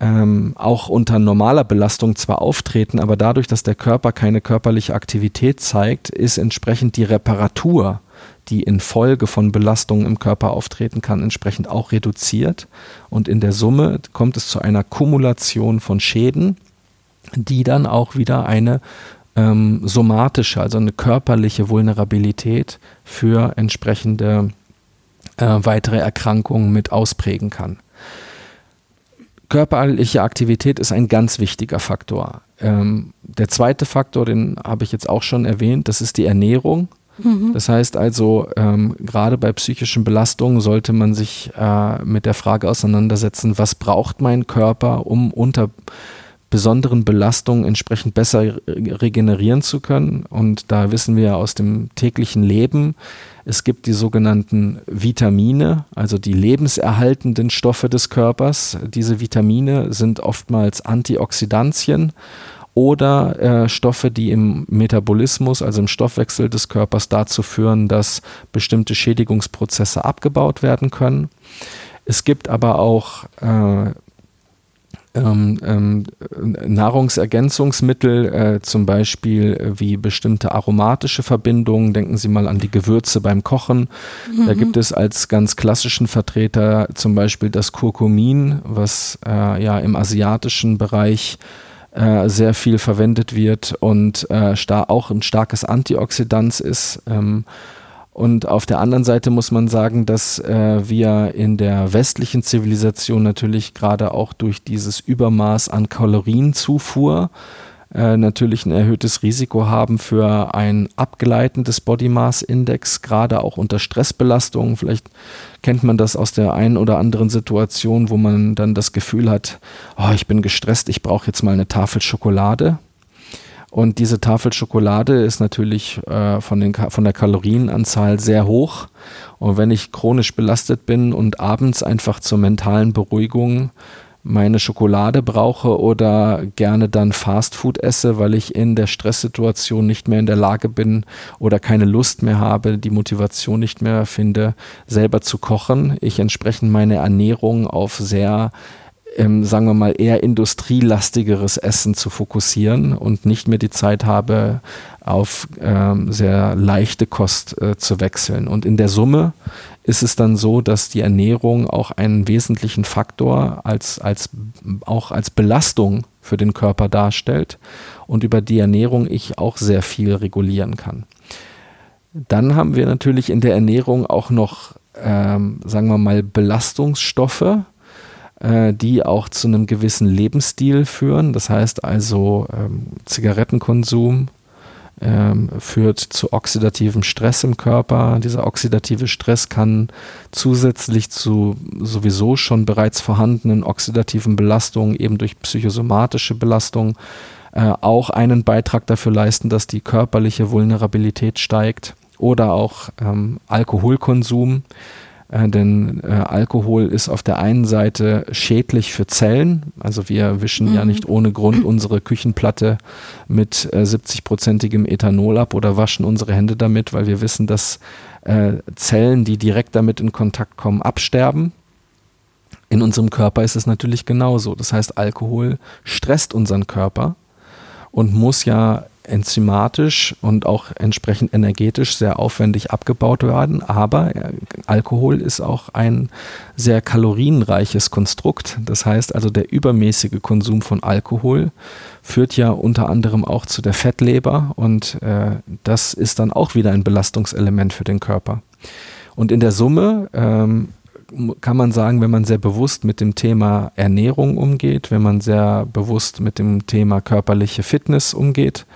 Speaker 2: ähm, auch unter normaler Belastung zwar auftreten, aber dadurch, dass der Körper keine körperliche Aktivität zeigt, ist entsprechend die Reparatur die infolge von Belastungen im Körper auftreten kann, entsprechend auch reduziert. Und in der Summe kommt es zu einer Kumulation von Schäden, die dann auch wieder eine ähm, somatische, also eine körperliche Vulnerabilität für entsprechende äh, weitere Erkrankungen mit ausprägen kann. Körperliche Aktivität ist ein ganz wichtiger Faktor. Ähm, der zweite Faktor, den habe ich jetzt auch schon erwähnt, das ist die Ernährung. Mhm. Das heißt also, ähm, gerade bei psychischen Belastungen sollte man sich äh, mit der Frage auseinandersetzen, was braucht mein Körper, um unter besonderen Belastungen entsprechend besser regenerieren zu können. Und da wissen wir aus dem täglichen Leben, es gibt die sogenannten Vitamine, also die lebenserhaltenden Stoffe des Körpers. Diese Vitamine sind oftmals Antioxidantien oder äh, Stoffe, die im Metabolismus, also im Stoffwechsel des Körpers dazu führen, dass bestimmte Schädigungsprozesse abgebaut werden können. Es gibt aber auch äh, ähm, ähm, Nahrungsergänzungsmittel, äh, zum Beispiel äh, wie bestimmte aromatische Verbindungen. Denken Sie mal an die Gewürze beim Kochen. Mhm. Da gibt es als ganz klassischen Vertreter zum Beispiel das Kurkumin, was äh, ja im asiatischen Bereich äh, sehr viel verwendet wird und äh, auch ein starkes Antioxidant ist. Ähm, und auf der anderen Seite muss man sagen, dass äh, wir in der westlichen Zivilisation natürlich gerade auch durch dieses Übermaß an Kalorienzufuhr äh, natürlich ein erhöhtes Risiko haben für ein Abgleiten des Body Mass Index, gerade auch unter Stressbelastungen. Vielleicht kennt man das aus der einen oder anderen Situation, wo man dann das Gefühl hat, oh, ich bin gestresst, ich brauche jetzt mal eine Tafel Schokolade. Und diese Tafel Schokolade ist natürlich äh, von, den, von der Kalorienanzahl sehr hoch. Und wenn ich chronisch belastet bin und abends einfach zur mentalen Beruhigung meine Schokolade brauche oder gerne dann Fastfood esse, weil ich in der Stresssituation nicht mehr in der Lage bin oder keine Lust mehr habe, die Motivation nicht mehr finde, selber zu kochen. Ich entsprechend meine Ernährung auf sehr ähm, sagen wir mal, eher industrielastigeres Essen zu fokussieren und nicht mehr die Zeit habe, auf ähm, sehr leichte Kost äh, zu wechseln. Und in der Summe ist es dann so, dass die Ernährung auch einen wesentlichen Faktor als, als, auch als Belastung für den Körper darstellt und über die Ernährung ich auch sehr viel regulieren kann. Dann haben wir natürlich in der Ernährung auch noch, ähm, sagen wir mal, Belastungsstoffe, äh, die auch zu einem gewissen Lebensstil führen. Das heißt also ähm, Zigarettenkonsum, ähm, führt zu oxidativem Stress im Körper. Dieser oxidative Stress kann zusätzlich zu sowieso schon bereits vorhandenen oxidativen Belastungen eben durch psychosomatische Belastungen äh, auch einen Beitrag dafür leisten, dass die körperliche Vulnerabilität steigt oder auch ähm, Alkoholkonsum äh, denn äh, Alkohol ist auf der einen Seite schädlich für Zellen. Also wir wischen mhm. ja nicht ohne Grund unsere Küchenplatte mit äh, 70-prozentigem Ethanol ab oder waschen unsere Hände damit, weil wir wissen, dass äh, Zellen, die direkt damit in Kontakt kommen, absterben. In unserem Körper ist es natürlich genauso. Das heißt, Alkohol stresst unseren Körper und muss ja enzymatisch und auch entsprechend energetisch sehr aufwendig abgebaut werden. Aber äh, Alkohol ist auch ein sehr kalorienreiches Konstrukt. Das heißt also, der übermäßige Konsum von Alkohol führt ja unter anderem auch zu der Fettleber und äh, das ist dann auch wieder ein Belastungselement für den Körper. Und in der Summe ähm, kann man sagen, wenn man sehr bewusst mit dem Thema Ernährung umgeht, wenn man sehr bewusst mit dem Thema körperliche Fitness umgeht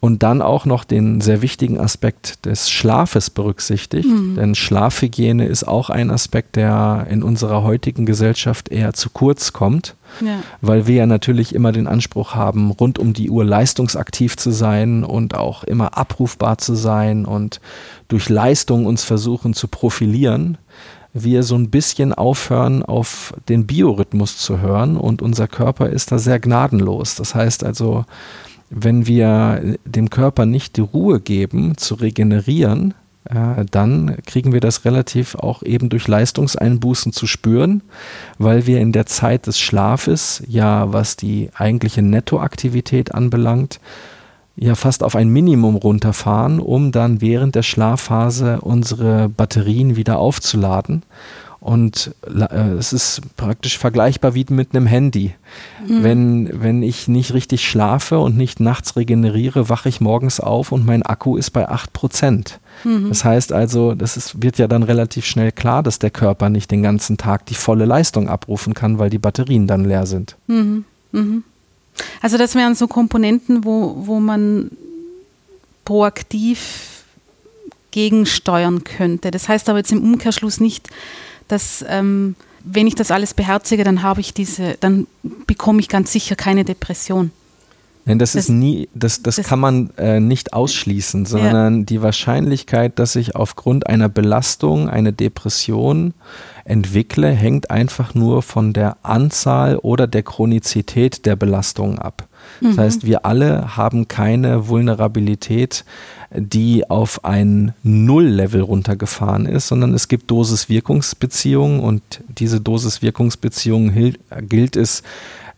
Speaker 2: und dann auch noch den sehr wichtigen Aspekt des Schlafes berücksichtigt, mhm. denn Schlafhygiene ist auch ein Aspekt, der in unserer heutigen Gesellschaft eher zu kurz kommt, ja. weil wir ja natürlich immer den Anspruch haben, rund um die Uhr leistungsaktiv zu sein und auch immer abrufbar zu sein und durch Leistung uns versuchen zu profilieren wir so ein bisschen aufhören, auf den Biorhythmus zu hören und unser Körper ist da sehr gnadenlos. Das heißt also, wenn wir dem Körper nicht die Ruhe geben, zu regenerieren, äh, dann kriegen wir das relativ auch eben durch Leistungseinbußen zu spüren, weil wir in der Zeit des Schlafes ja, was die eigentliche Nettoaktivität anbelangt, ja fast auf ein Minimum runterfahren, um dann während der Schlafphase unsere Batterien wieder aufzuladen. Und äh, es ist praktisch vergleichbar wie mit einem Handy. Mhm. Wenn, wenn ich nicht richtig schlafe und nicht nachts regeneriere, wache ich morgens auf und mein Akku ist bei 8 Prozent. Mhm. Das heißt also, das ist, wird ja dann relativ schnell klar, dass der Körper nicht den ganzen Tag die volle Leistung abrufen kann, weil die Batterien dann leer sind. Mhm.
Speaker 1: mhm. Also das wären so Komponenten, wo, wo man proaktiv gegensteuern könnte. Das heißt aber jetzt im Umkehrschluss nicht, dass ähm, wenn ich das alles beherzige, dann habe ich diese, dann bekomme ich ganz sicher keine Depression.
Speaker 2: Nein, das, das, ist nie, das, das, das kann man äh, nicht ausschließen, sondern ja. die Wahrscheinlichkeit, dass ich aufgrund einer Belastung eine Depression entwickle, hängt einfach nur von der Anzahl oder der Chronizität der Belastung ab. Das mhm. heißt, wir alle haben keine Vulnerabilität, die auf ein Null-Level runtergefahren ist, sondern es gibt Dosis-Wirkungsbeziehungen und diese Dosis-Wirkungsbeziehungen gilt es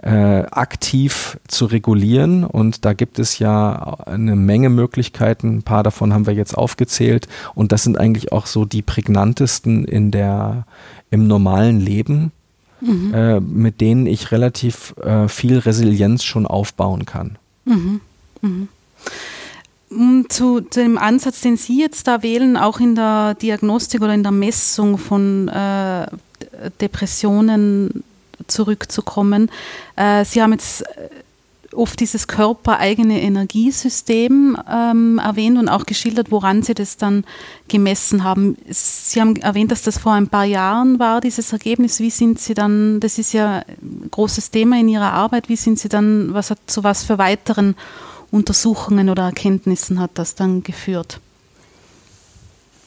Speaker 2: äh, aktiv zu regulieren. Und da gibt es ja eine Menge Möglichkeiten. Ein paar davon haben wir jetzt aufgezählt. Und das sind eigentlich auch so die prägnantesten in der, im normalen Leben, mhm. äh, mit denen ich relativ äh, viel Resilienz schon aufbauen kann. Mhm.
Speaker 1: Mhm. Zu dem Ansatz, den Sie jetzt da wählen, auch in der Diagnostik oder in der Messung von äh, Depressionen zurückzukommen. Äh, Sie haben jetzt äh, oft dieses körpereigene Energiesystem ähm, erwähnt und auch geschildert, woran Sie das dann gemessen haben. Sie haben erwähnt, dass das vor ein paar Jahren war, dieses Ergebnis. Wie sind Sie dann, das ist ja ein großes Thema in Ihrer Arbeit, wie sind Sie dann, was hat zu was für weiteren Untersuchungen oder Erkenntnissen hat das dann geführt?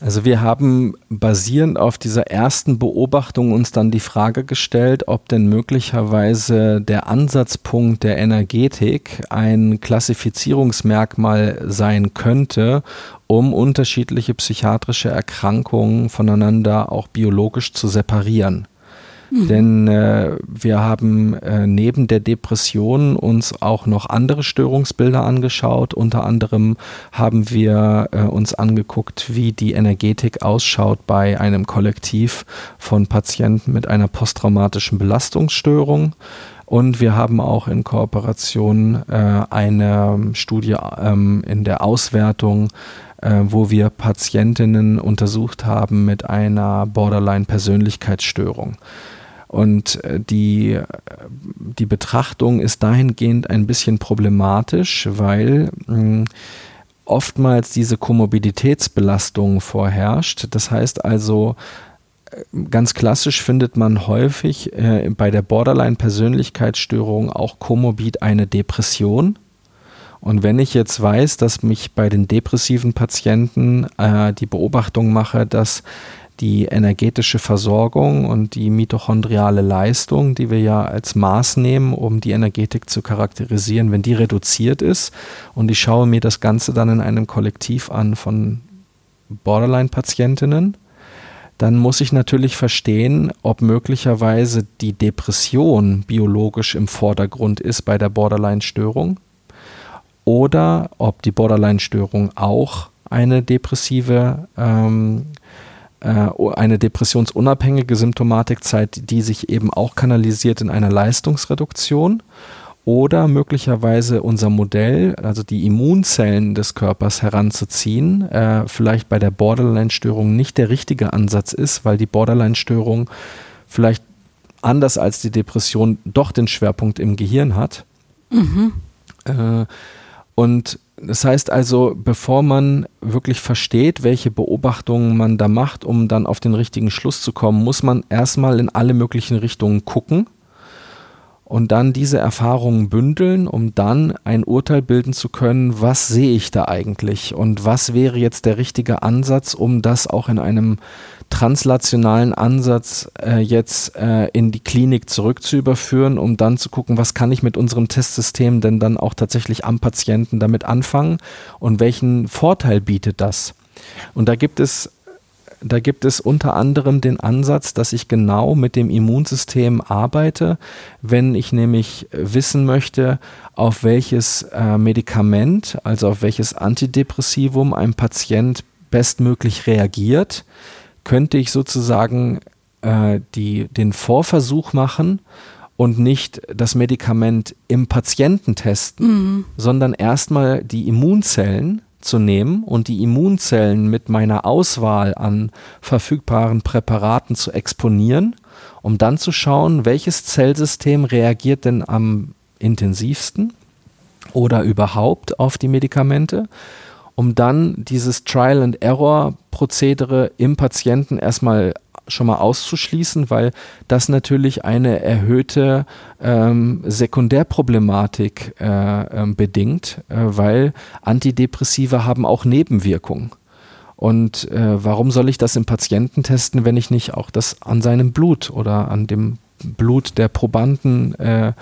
Speaker 2: Also wir haben basierend auf dieser ersten Beobachtung uns dann die Frage gestellt, ob denn möglicherweise der Ansatzpunkt der Energetik ein Klassifizierungsmerkmal sein könnte, um unterschiedliche psychiatrische Erkrankungen voneinander auch biologisch zu separieren. Mhm. Denn äh, wir haben äh, neben der Depression uns auch noch andere Störungsbilder angeschaut. Unter anderem haben wir äh, uns angeguckt, wie die Energetik ausschaut bei einem Kollektiv von Patienten mit einer posttraumatischen Belastungsstörung. Und wir haben auch in Kooperation äh, eine Studie ähm, in der Auswertung äh, wo wir Patientinnen untersucht haben mit einer Borderline-Persönlichkeitsstörung. Und äh, die, äh, die Betrachtung ist dahingehend ein bisschen problematisch, weil hm, oftmals diese Komorbiditätsbelastung vorherrscht. Das heißt also, äh, ganz klassisch findet man häufig bei der Borderline-Persönlichkeitsstörung auch komorbid eine Depression. Und wenn ich jetzt weiß, dass mich bei den depressiven Patienten äh, die Beobachtung mache, dass die energetische Versorgung und die mitochondriale Leistung, die wir ja als Maß nehmen, um die Energetik zu charakterisieren, wenn die reduziert ist. Und ich schaue mir das Ganze dann in einem Kollektiv an von Borderline-Patientinnen, dann muss ich natürlich verstehen, ob möglicherweise die Depression biologisch im Vordergrund ist bei der Borderline-Störung oder ob die Borderline-Störung auch eine depressive ähm, äh, eine depressionsunabhängige Symptomatik zeigt, die sich eben auch kanalisiert in einer Leistungsreduktion oder möglicherweise unser Modell, also die Immunzellen des Körpers heranzuziehen, äh, vielleicht bei der Borderline-Störung nicht der richtige Ansatz ist, weil die Borderline-Störung vielleicht anders als die Depression doch den Schwerpunkt im Gehirn hat. Mhm. Äh, und das heißt also, bevor man wirklich versteht, welche Beobachtungen man da macht, um dann auf den richtigen Schluss zu kommen, muss man erstmal in alle möglichen Richtungen gucken und dann diese Erfahrungen bündeln, um dann ein Urteil bilden zu können, was sehe ich da eigentlich und was wäre jetzt der richtige Ansatz, um das auch in einem translationalen Ansatz äh, jetzt äh, in die Klinik zurückzuüberführen, um dann zu gucken, was kann ich mit unserem Testsystem denn dann auch tatsächlich am Patienten damit anfangen und welchen Vorteil bietet das. Und da gibt es da gibt es unter anderem den Ansatz, dass ich genau mit dem Immunsystem arbeite, wenn ich nämlich wissen möchte, auf welches äh, Medikament, also auf welches Antidepressivum ein Patient bestmöglich reagiert, könnte ich sozusagen äh, die, den Vorversuch machen und nicht das Medikament im Patienten testen, mhm. sondern erstmal die Immunzellen zu nehmen und die Immunzellen mit meiner Auswahl an verfügbaren Präparaten zu exponieren, um dann zu schauen, welches Zellsystem reagiert denn am intensivsten oder überhaupt auf die Medikamente, um dann dieses Trial and Error Prozedere im Patienten erstmal schon mal auszuschließen, weil das natürlich eine erhöhte ähm, Sekundärproblematik äh, äh, bedingt, äh, weil Antidepressiva haben auch Nebenwirkungen. Und äh, warum soll ich das im Patienten testen, wenn ich nicht auch das an seinem Blut oder an dem Blut der Probanden äh,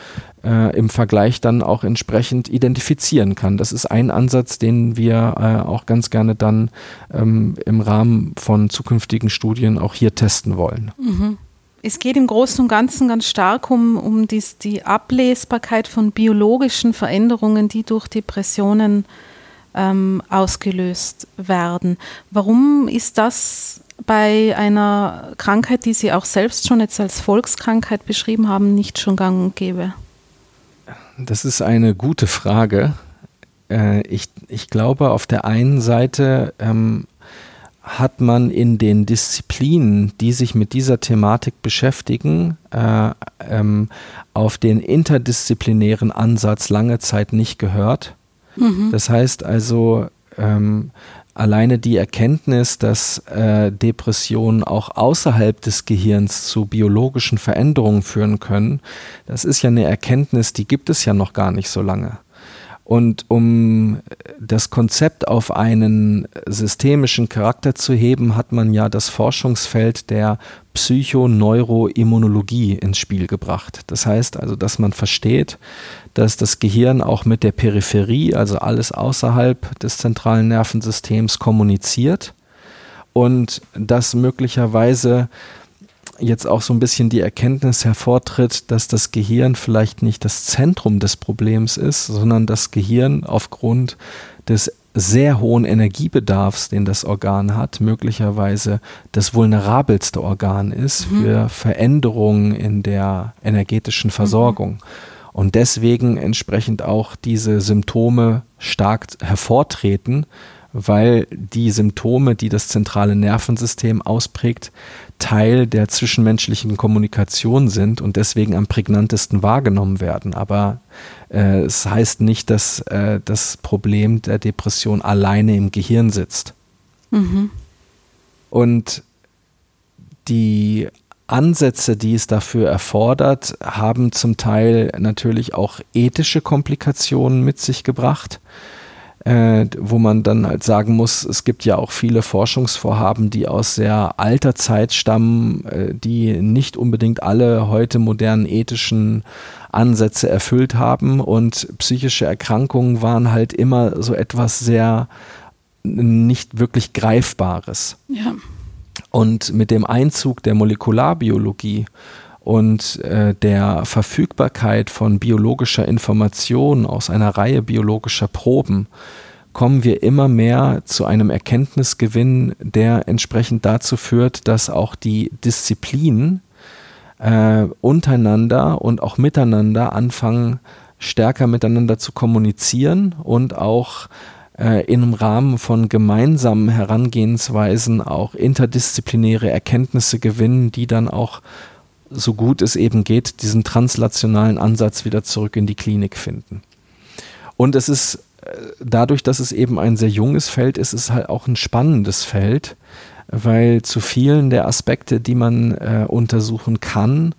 Speaker 2: äh, im Vergleich dann auch entsprechend identifizieren kann. Das ist ein Ansatz, den wir äh, auch ganz gerne dann ähm, im Rahmen von zukünftigen Studien auch hier testen wollen.
Speaker 1: Mhm. Es geht im Großen und Ganzen ganz stark um, um dies, die Ablesbarkeit von biologischen Veränderungen, die durch Depressionen ähm, ausgelöst werden. Warum ist das bei einer Krankheit, die Sie auch selbst schon jetzt als Volkskrankheit beschrieben haben, nicht schon gang und gäbe?
Speaker 2: Das ist eine gute Frage. Äh, ich, ich glaube, auf der einen Seite ähm, hat man in den Disziplinen, die sich mit dieser Thematik beschäftigen, äh, ähm, auf den interdisziplinären Ansatz lange Zeit nicht gehört. Mhm. Das heißt also, ähm, alleine die Erkenntnis, dass äh, Depressionen auch außerhalb des Gehirns zu biologischen Veränderungen führen können, das ist ja eine Erkenntnis, die gibt es ja noch gar nicht so lange. Und um das Konzept auf einen systemischen Charakter zu heben, hat man ja das Forschungsfeld der Psychoneuroimmunologie ins Spiel gebracht. Das heißt also, dass man versteht, dass das Gehirn auch mit der Peripherie, also alles außerhalb des zentralen Nervensystems, kommuniziert und dass möglicherweise jetzt auch so ein bisschen die Erkenntnis hervortritt, dass das Gehirn vielleicht nicht das Zentrum des Problems ist, sondern das Gehirn aufgrund des sehr hohen Energiebedarfs, den das Organ hat, möglicherweise das vulnerabelste Organ ist mhm. für Veränderungen in der energetischen Versorgung. Mhm und deswegen entsprechend auch diese Symptome stark hervortreten, weil die Symptome, die das zentrale Nervensystem ausprägt, Teil der zwischenmenschlichen Kommunikation sind und deswegen am prägnantesten wahrgenommen werden. Aber äh, es heißt nicht, dass äh, das Problem der Depression alleine im Gehirn sitzt. Mhm. Und die Ansätze, die es dafür erfordert, haben zum Teil natürlich auch ethische Komplikationen mit sich gebracht, äh, wo man dann halt sagen muss, es gibt ja auch viele Forschungsvorhaben, die aus sehr alter Zeit stammen, äh, die nicht unbedingt alle heute modernen ethischen Ansätze erfüllt haben und psychische Erkrankungen waren halt immer so etwas sehr nicht wirklich Greifbares. Ja. Und mit dem Einzug der Molekularbiologie und äh, der Verfügbarkeit von biologischer Information aus einer Reihe biologischer Proben kommen wir immer mehr zu einem Erkenntnisgewinn, der entsprechend dazu führt, dass auch die Disziplinen äh, untereinander und auch miteinander anfangen, stärker miteinander zu kommunizieren und auch äh, im Rahmen von gemeinsamen Herangehensweisen auch interdisziplinäre Erkenntnisse gewinnen, die dann auch so gut es eben geht, diesen translationalen Ansatz wieder zurück in die Klinik finden. Und es ist äh, dadurch, dass es eben ein sehr junges Feld ist, ist es halt auch ein spannendes Feld, weil zu vielen der Aspekte, die man äh, untersuchen kann,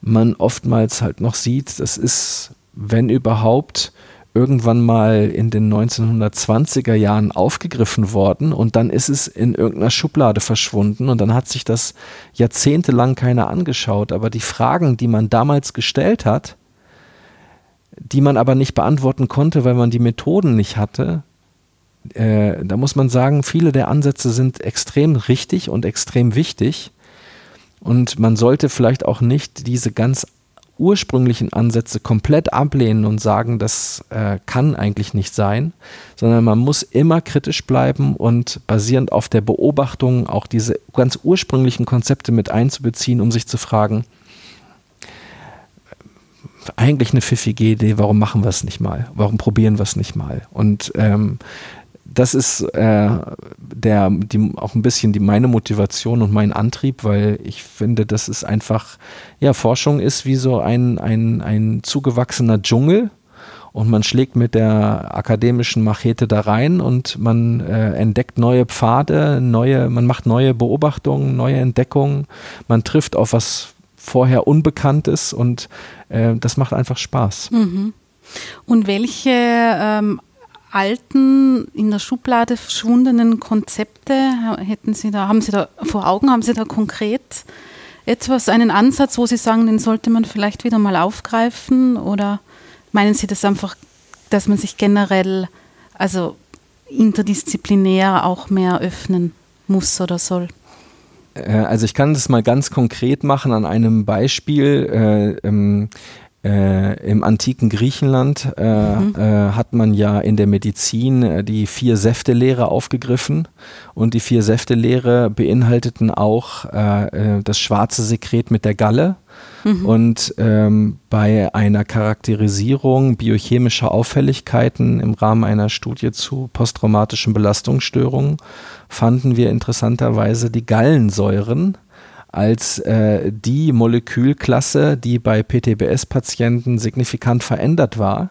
Speaker 2: man oftmals halt noch sieht, das ist, wenn überhaupt, irgendwann mal in den 1920er Jahren aufgegriffen worden und dann ist es in irgendeiner Schublade verschwunden und dann hat sich das jahrzehntelang keiner angeschaut. Aber die Fragen, die man damals gestellt hat, die man aber nicht beantworten konnte, weil man die Methoden nicht hatte, äh, da muss man sagen, viele der Ansätze sind extrem richtig und extrem wichtig. Und man sollte vielleicht auch nicht diese ganz ursprünglichen Ansätze komplett ablehnen und sagen, das äh, kann eigentlich nicht sein, sondern man muss immer kritisch bleiben und basierend auf der Beobachtung auch diese ganz ursprünglichen Konzepte mit einzubeziehen, um sich zu fragen, eigentlich eine pfiffige Idee, warum machen wir es nicht mal? Warum probieren wir es nicht mal? Und ähm, das ist äh, der, die, auch ein bisschen die, meine Motivation und mein Antrieb, weil ich finde, das ist einfach, ja, Forschung ist wie so ein, ein, ein zugewachsener Dschungel und man schlägt mit der akademischen Machete da rein und man äh, entdeckt neue Pfade, neue, man macht neue Beobachtungen, neue Entdeckungen, man trifft auf was vorher Unbekanntes und äh, das macht einfach Spaß.
Speaker 1: Mhm. Und welche ähm, alten, in der Schublade verschwundenen Konzepte hätten Sie da, haben Sie da vor Augen, haben Sie da konkret etwas, einen Ansatz, wo Sie sagen, den sollte man vielleicht wieder mal aufgreifen? Oder meinen Sie das einfach, dass man sich generell, also interdisziplinär auch mehr öffnen muss oder soll?
Speaker 2: Äh, also ich kann das mal ganz konkret machen an einem Beispiel. Äh, ähm, äh, Im antiken Griechenland äh, mhm. äh, hat man ja in der Medizin äh, die Vier-Säfte-Lehre aufgegriffen und die Vier-Säfte-Lehre beinhalteten auch äh, äh, das schwarze Sekret mit der Galle. Mhm. Und ähm, bei einer Charakterisierung biochemischer Auffälligkeiten im Rahmen einer Studie zu posttraumatischen Belastungsstörungen fanden wir interessanterweise die Gallensäuren als äh, die Molekülklasse, die bei PTBS-Patienten signifikant verändert war.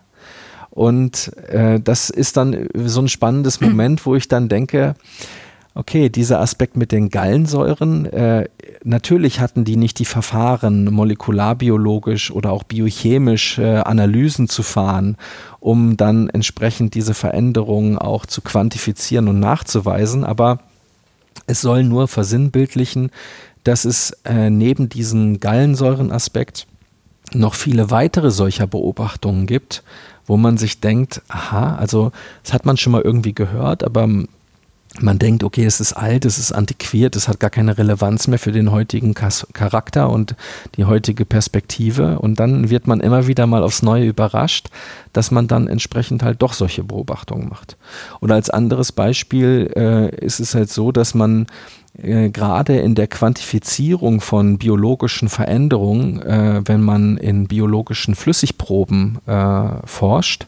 Speaker 2: Und äh, das ist dann so ein spannendes Moment, wo ich dann denke, okay, dieser Aspekt mit den Gallensäuren, äh, natürlich hatten die nicht die Verfahren, molekularbiologisch oder auch biochemisch äh, Analysen zu fahren, um dann entsprechend diese Veränderungen auch zu quantifizieren und nachzuweisen, aber es soll nur versinnbildlichen, dass es äh, neben diesem Gallensäurenaspekt noch viele weitere solcher Beobachtungen gibt, wo man sich denkt, aha, also das hat man schon mal irgendwie gehört, aber man denkt, okay, es ist alt, es ist antiquiert, es hat gar keine Relevanz mehr für den heutigen Charakter und die heutige Perspektive. Und dann wird man immer wieder mal aufs Neue überrascht, dass man dann entsprechend halt doch solche Beobachtungen macht. Oder als anderes Beispiel äh, ist es halt so, dass man äh, gerade in der Quantifizierung von biologischen Veränderungen, äh, wenn man in biologischen Flüssigproben äh, forscht,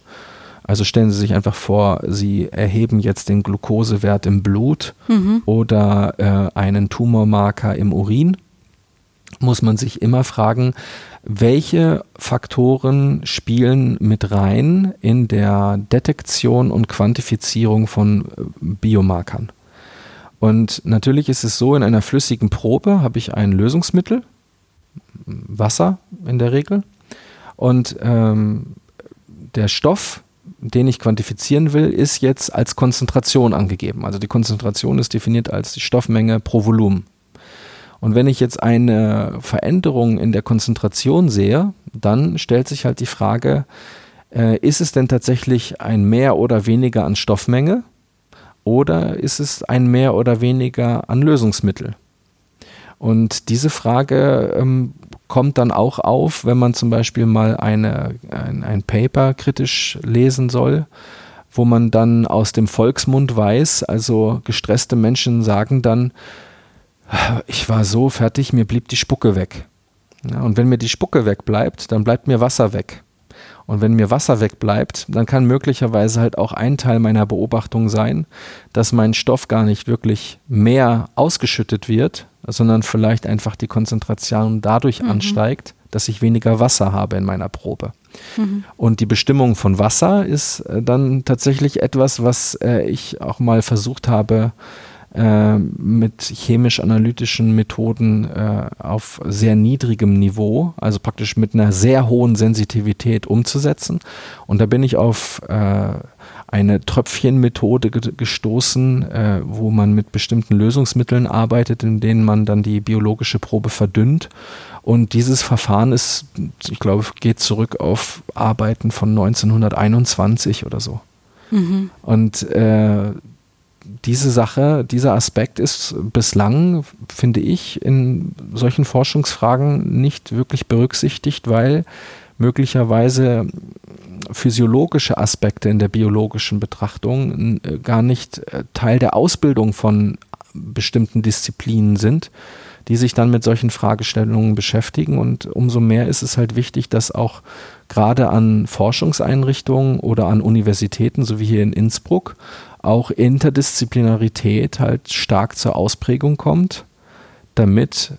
Speaker 2: also stellen Sie sich einfach vor, Sie erheben jetzt den Glukosewert im Blut mhm. oder äh, einen Tumormarker im Urin. Muss man sich immer fragen, welche Faktoren spielen mit rein in der Detektion und Quantifizierung von äh, Biomarkern? Und natürlich ist es so, in einer flüssigen Probe habe ich ein Lösungsmittel, Wasser in der Regel, und ähm, der Stoff, den ich quantifizieren will, ist jetzt als Konzentration angegeben. Also die Konzentration ist definiert als die Stoffmenge pro Volumen. Und wenn ich jetzt eine Veränderung in der Konzentration sehe, dann stellt sich halt die Frage, äh, ist es denn tatsächlich ein mehr oder weniger an Stoffmenge oder ist es ein mehr oder weniger an Lösungsmittel? Und diese Frage ähm, kommt dann auch auf, wenn man zum Beispiel mal eine, ein, ein Paper kritisch lesen soll, wo man dann aus dem Volksmund weiß, also gestresste Menschen sagen dann, ich war so fertig, mir blieb die Spucke weg. Ja, und wenn mir die Spucke wegbleibt, dann bleibt mir Wasser weg. Und wenn mir Wasser wegbleibt, dann kann möglicherweise halt auch ein Teil meiner Beobachtung sein, dass mein Stoff gar nicht wirklich mehr ausgeschüttet wird, sondern vielleicht einfach die Konzentration dadurch mhm. ansteigt, dass ich weniger Wasser habe in meiner Probe. Mhm. Und die Bestimmung von Wasser ist äh, dann tatsächlich etwas, was äh, ich auch mal versucht habe, äh, mit chemisch-analytischen Methoden äh, auf sehr niedrigem Niveau, also praktisch mit einer sehr hohen Sensitivität umzusetzen. Und da bin ich auf äh, eine Tröpfchenmethode ge gestoßen, äh, wo man mit bestimmten Lösungsmitteln arbeitet, in denen man dann die biologische Probe verdünnt. Und dieses Verfahren ist, ich glaube, geht zurück auf Arbeiten von 1921 oder so. Mhm. Und äh, diese Sache, dieser Aspekt ist bislang, finde ich, in solchen Forschungsfragen nicht wirklich berücksichtigt, weil möglicherweise physiologische Aspekte in der biologischen Betrachtung äh, gar nicht äh, Teil der Ausbildung von bestimmten Disziplinen sind, die sich dann mit solchen Fragestellungen beschäftigen. Und umso mehr ist es halt wichtig, dass auch gerade an Forschungseinrichtungen oder an Universitäten, so wie hier in Innsbruck, auch Interdisziplinarität halt stark zur Ausprägung kommt, damit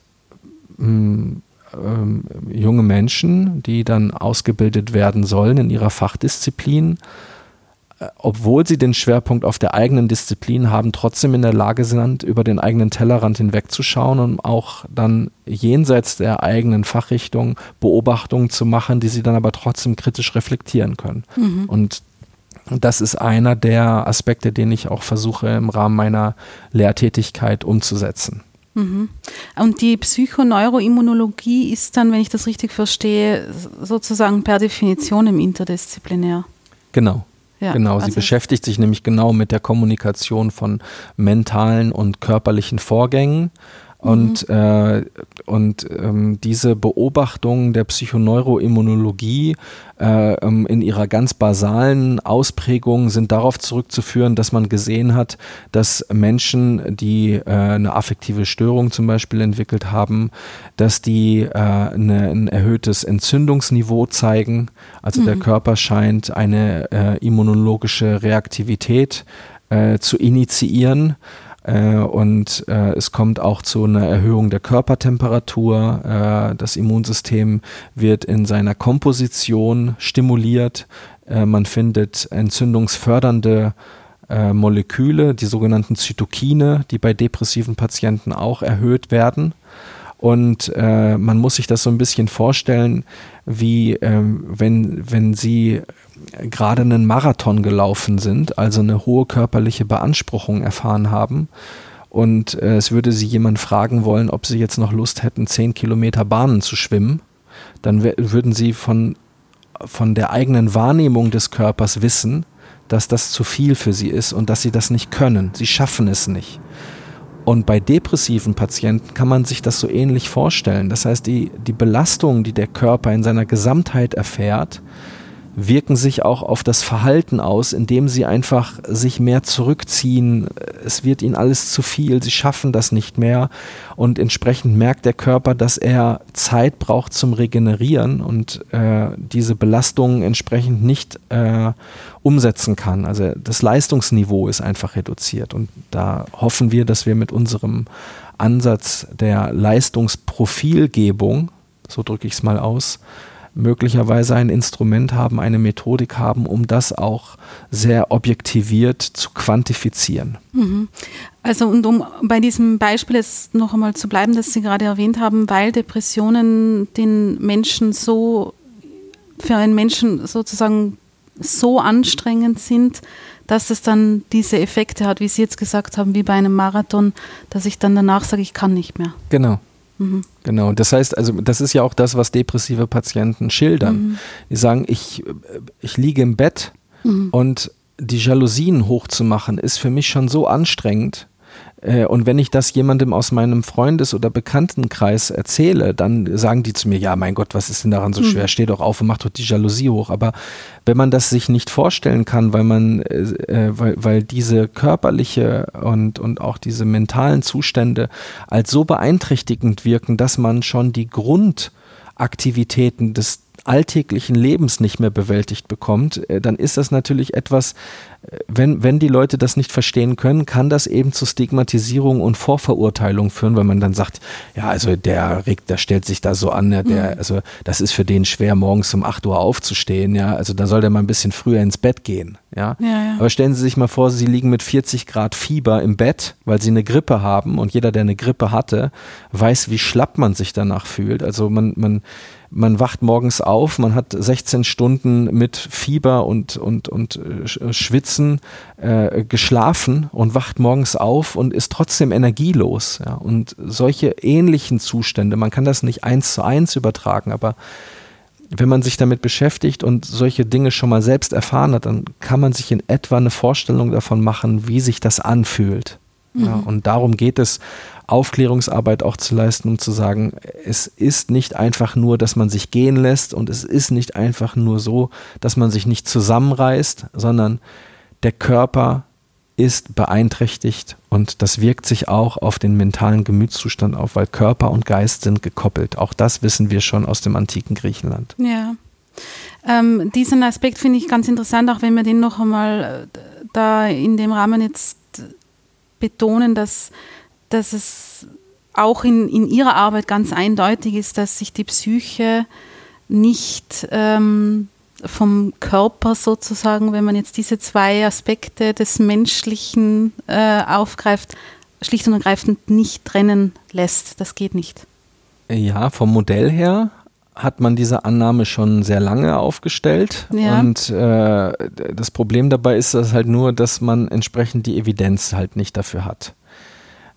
Speaker 2: mh, ähm, junge Menschen, die dann ausgebildet werden sollen in ihrer Fachdisziplin, äh, obwohl sie den Schwerpunkt auf der eigenen Disziplin haben, trotzdem in der Lage sind, über den eigenen Tellerrand hinwegzuschauen und auch dann jenseits der eigenen Fachrichtung Beobachtungen zu machen, die sie dann aber trotzdem kritisch reflektieren können. Mhm. Und das ist einer der Aspekte, den ich auch versuche im Rahmen meiner Lehrtätigkeit umzusetzen.
Speaker 1: Mhm. Und die Psychoneuroimmunologie ist dann, wenn ich das richtig verstehe, sozusagen per Definition im Interdisziplinär.
Speaker 2: Genau. Ja, genau, sie also beschäftigt sich nämlich genau mit der Kommunikation von mentalen und körperlichen Vorgängen und, mhm. äh, und ähm, diese Beobachtung der Psychoneuroimmunologie äh, ähm, in ihrer ganz basalen Ausprägung sind darauf zurückzuführen, dass man gesehen hat, dass Menschen, die äh, eine affektive Störung zum Beispiel entwickelt haben, dass die äh, eine, ein erhöhtes Entzündungsniveau zeigen. Also mhm. der Körper scheint eine äh, immunologische Reaktivität äh, zu initiieren. Äh, und äh, es kommt auch zu einer Erhöhung der Körpertemperatur. Äh, das Immunsystem wird in seiner Komposition stimuliert. Man findet entzündungsfördernde Moleküle, die sogenannten Zytokine, die bei depressiven Patienten auch erhöht werden. Und äh, man muss sich das so ein bisschen vorstellen, wie ähm, wenn, wenn Sie gerade einen Marathon gelaufen sind, also eine hohe körperliche Beanspruchung erfahren haben. Und äh, es würde Sie jemand fragen wollen, ob Sie jetzt noch Lust hätten, zehn Kilometer Bahnen zu schwimmen. Dann würden Sie von, von der eigenen Wahrnehmung des Körpers wissen, dass das zu viel für Sie ist und dass Sie das nicht können. Sie schaffen es nicht. Und bei depressiven Patienten kann man sich das so ähnlich vorstellen. Das heißt, die, die Belastung, die der Körper in seiner Gesamtheit erfährt, wirken sich auch auf das Verhalten aus, indem sie einfach sich mehr zurückziehen. Es wird ihnen alles zu viel, sie schaffen das nicht mehr und entsprechend merkt der Körper, dass er Zeit braucht zum Regenerieren und äh, diese Belastungen entsprechend nicht äh, umsetzen kann. Also das Leistungsniveau ist einfach reduziert und da hoffen wir, dass wir mit unserem Ansatz der Leistungsprofilgebung, so drücke ich es mal aus, möglicherweise ein Instrument haben, eine Methodik haben, um das auch sehr objektiviert zu quantifizieren.
Speaker 1: Mhm. Also und um bei diesem Beispiel jetzt noch einmal zu bleiben, das Sie gerade erwähnt haben, weil Depressionen den Menschen so, für einen Menschen sozusagen so anstrengend sind, dass es dann diese Effekte hat, wie Sie jetzt gesagt haben, wie bei einem Marathon, dass ich dann danach sage, ich kann nicht mehr.
Speaker 2: Genau. Mhm. Genau, das heißt, also das ist ja auch das, was depressive Patienten schildern. Mhm. Die sagen, ich, ich liege im Bett mhm. und die Jalousien hochzumachen ist für mich schon so anstrengend. Äh, und wenn ich das jemandem aus meinem Freundes- oder Bekanntenkreis erzähle, dann sagen die zu mir, ja, mein Gott, was ist denn daran so schwer? Hm. Steh doch auf und mach doch die Jalousie hoch. Aber wenn man das sich nicht vorstellen kann, weil man, äh, äh, weil, weil diese körperliche und, und auch diese mentalen Zustände als so beeinträchtigend wirken, dass man schon die Grundaktivitäten des alltäglichen Lebens nicht mehr bewältigt bekommt, äh, dann ist das natürlich etwas, äh, wenn, wenn die Leute das nicht verstehen können, kann das eben zu Stigmatisierung und Vorverurteilung führen, weil man dann sagt, ja, also der regt, der stellt sich da so an, der, mhm. also das ist für den schwer, morgens um 8 Uhr aufzustehen, ja, also da soll der mal ein bisschen früher ins Bett gehen, ja. ja, ja. Aber stellen Sie sich mal vor, Sie liegen mit 40 Grad Fieber im Bett, weil Sie eine Grippe haben und jeder, der eine Grippe hatte, weiß, wie schlapp man sich danach fühlt. Also man, man, man wacht morgens auf, man hat 16 Stunden mit Fieber und, und, und äh, Schwitzen äh, geschlafen und wacht morgens auf und ist trotzdem energielos. Ja. Und solche ähnlichen Zustände, man kann das nicht eins zu eins übertragen, aber wenn man sich damit beschäftigt und solche Dinge schon mal selbst erfahren hat, dann kann man sich in etwa eine Vorstellung davon machen, wie sich das anfühlt. Mhm. Ja, und darum geht es Aufklärungsarbeit auch zu leisten, um zu sagen, es ist nicht einfach nur, dass man sich gehen lässt und es ist nicht einfach nur so, dass man sich nicht zusammenreißt, sondern der Körper ist beeinträchtigt und das wirkt sich auch auf den mentalen Gemütszustand auf, weil Körper und Geist sind gekoppelt. Auch das wissen wir schon aus dem antiken Griechenland.
Speaker 1: Ja. Ähm, diesen Aspekt finde ich ganz interessant, auch wenn wir den noch einmal äh, da in dem Rahmen jetzt betonen, dass dass es auch in, in Ihrer Arbeit ganz eindeutig ist, dass sich die Psyche nicht ähm, vom Körper sozusagen, wenn man jetzt diese zwei Aspekte des Menschlichen äh, aufgreift, schlicht und ergreifend nicht trennen lässt. Das geht nicht.
Speaker 2: Ja, vom Modell her hat man diese Annahme schon sehr lange aufgestellt. Ja. Und äh, das Problem dabei ist das halt nur, dass man entsprechend die Evidenz halt nicht dafür hat.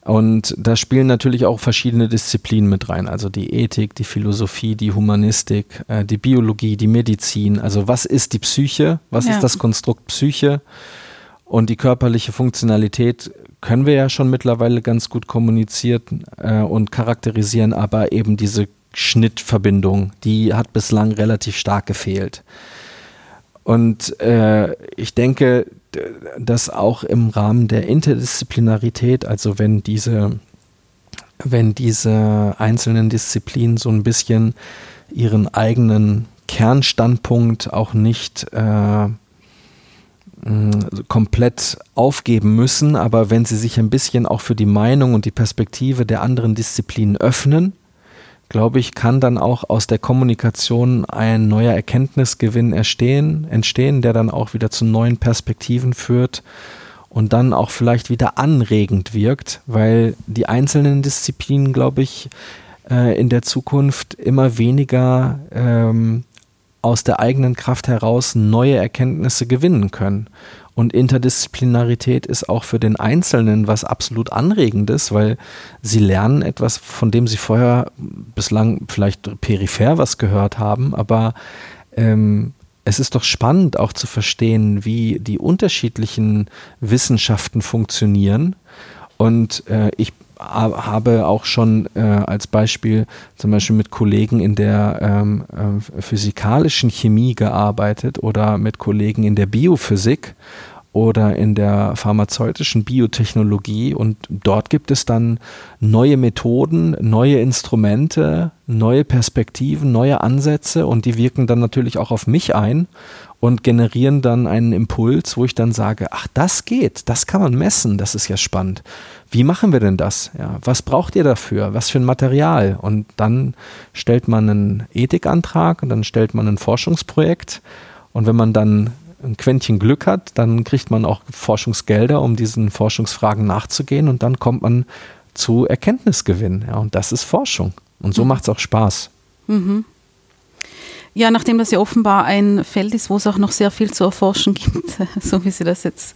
Speaker 2: Und da spielen natürlich auch verschiedene Disziplinen mit rein, also die Ethik, die Philosophie, die Humanistik, äh, die Biologie, die Medizin. Also was ist die Psyche? Was ja. ist das Konstrukt Psyche? Und die körperliche Funktionalität können wir ja schon mittlerweile ganz gut kommunizieren äh, und charakterisieren, aber eben diese Schnittverbindung, die hat bislang relativ stark gefehlt. Und äh, ich denke, dass auch im Rahmen der Interdisziplinarität, also wenn diese, wenn diese einzelnen Disziplinen so ein bisschen ihren eigenen Kernstandpunkt auch nicht äh, komplett aufgeben müssen, aber wenn sie sich ein bisschen auch für die Meinung und die Perspektive der anderen Disziplinen öffnen, glaube ich, kann dann auch aus der Kommunikation ein neuer Erkenntnisgewinn entstehen, entstehen, der dann auch wieder zu neuen Perspektiven führt und dann auch vielleicht wieder anregend wirkt, weil die einzelnen Disziplinen, glaube ich, äh, in der Zukunft immer weniger ähm, aus der eigenen Kraft heraus neue Erkenntnisse gewinnen können. Und Interdisziplinarität ist auch für den Einzelnen was absolut Anregendes, weil sie lernen etwas, von dem sie vorher bislang vielleicht peripher was gehört haben, aber ähm, es ist doch spannend auch zu verstehen, wie die unterschiedlichen Wissenschaften funktionieren. Und äh, ich habe auch schon äh, als Beispiel zum Beispiel mit Kollegen in der ähm, äh, physikalischen Chemie gearbeitet oder mit Kollegen in der Biophysik oder in der pharmazeutischen Biotechnologie und dort gibt es dann neue Methoden, neue Instrumente, neue Perspektiven, neue Ansätze und die wirken dann natürlich auch auf mich ein und generieren dann einen Impuls, wo ich dann sage, ach, das geht, das kann man messen, das ist ja spannend. Wie machen wir denn das? Ja, was braucht ihr dafür? Was für ein Material? Und dann stellt man einen Ethikantrag und dann stellt man ein Forschungsprojekt und wenn man dann ein Quäntchen Glück hat, dann kriegt man auch Forschungsgelder, um diesen Forschungsfragen nachzugehen und dann kommt man zu Erkenntnisgewinn. Ja, und das ist Forschung. Und so mhm. macht es auch Spaß. Mhm.
Speaker 1: Ja, nachdem das ja offenbar ein Feld ist, wo es auch noch sehr viel zu erforschen gibt, [LAUGHS] so wie Sie das jetzt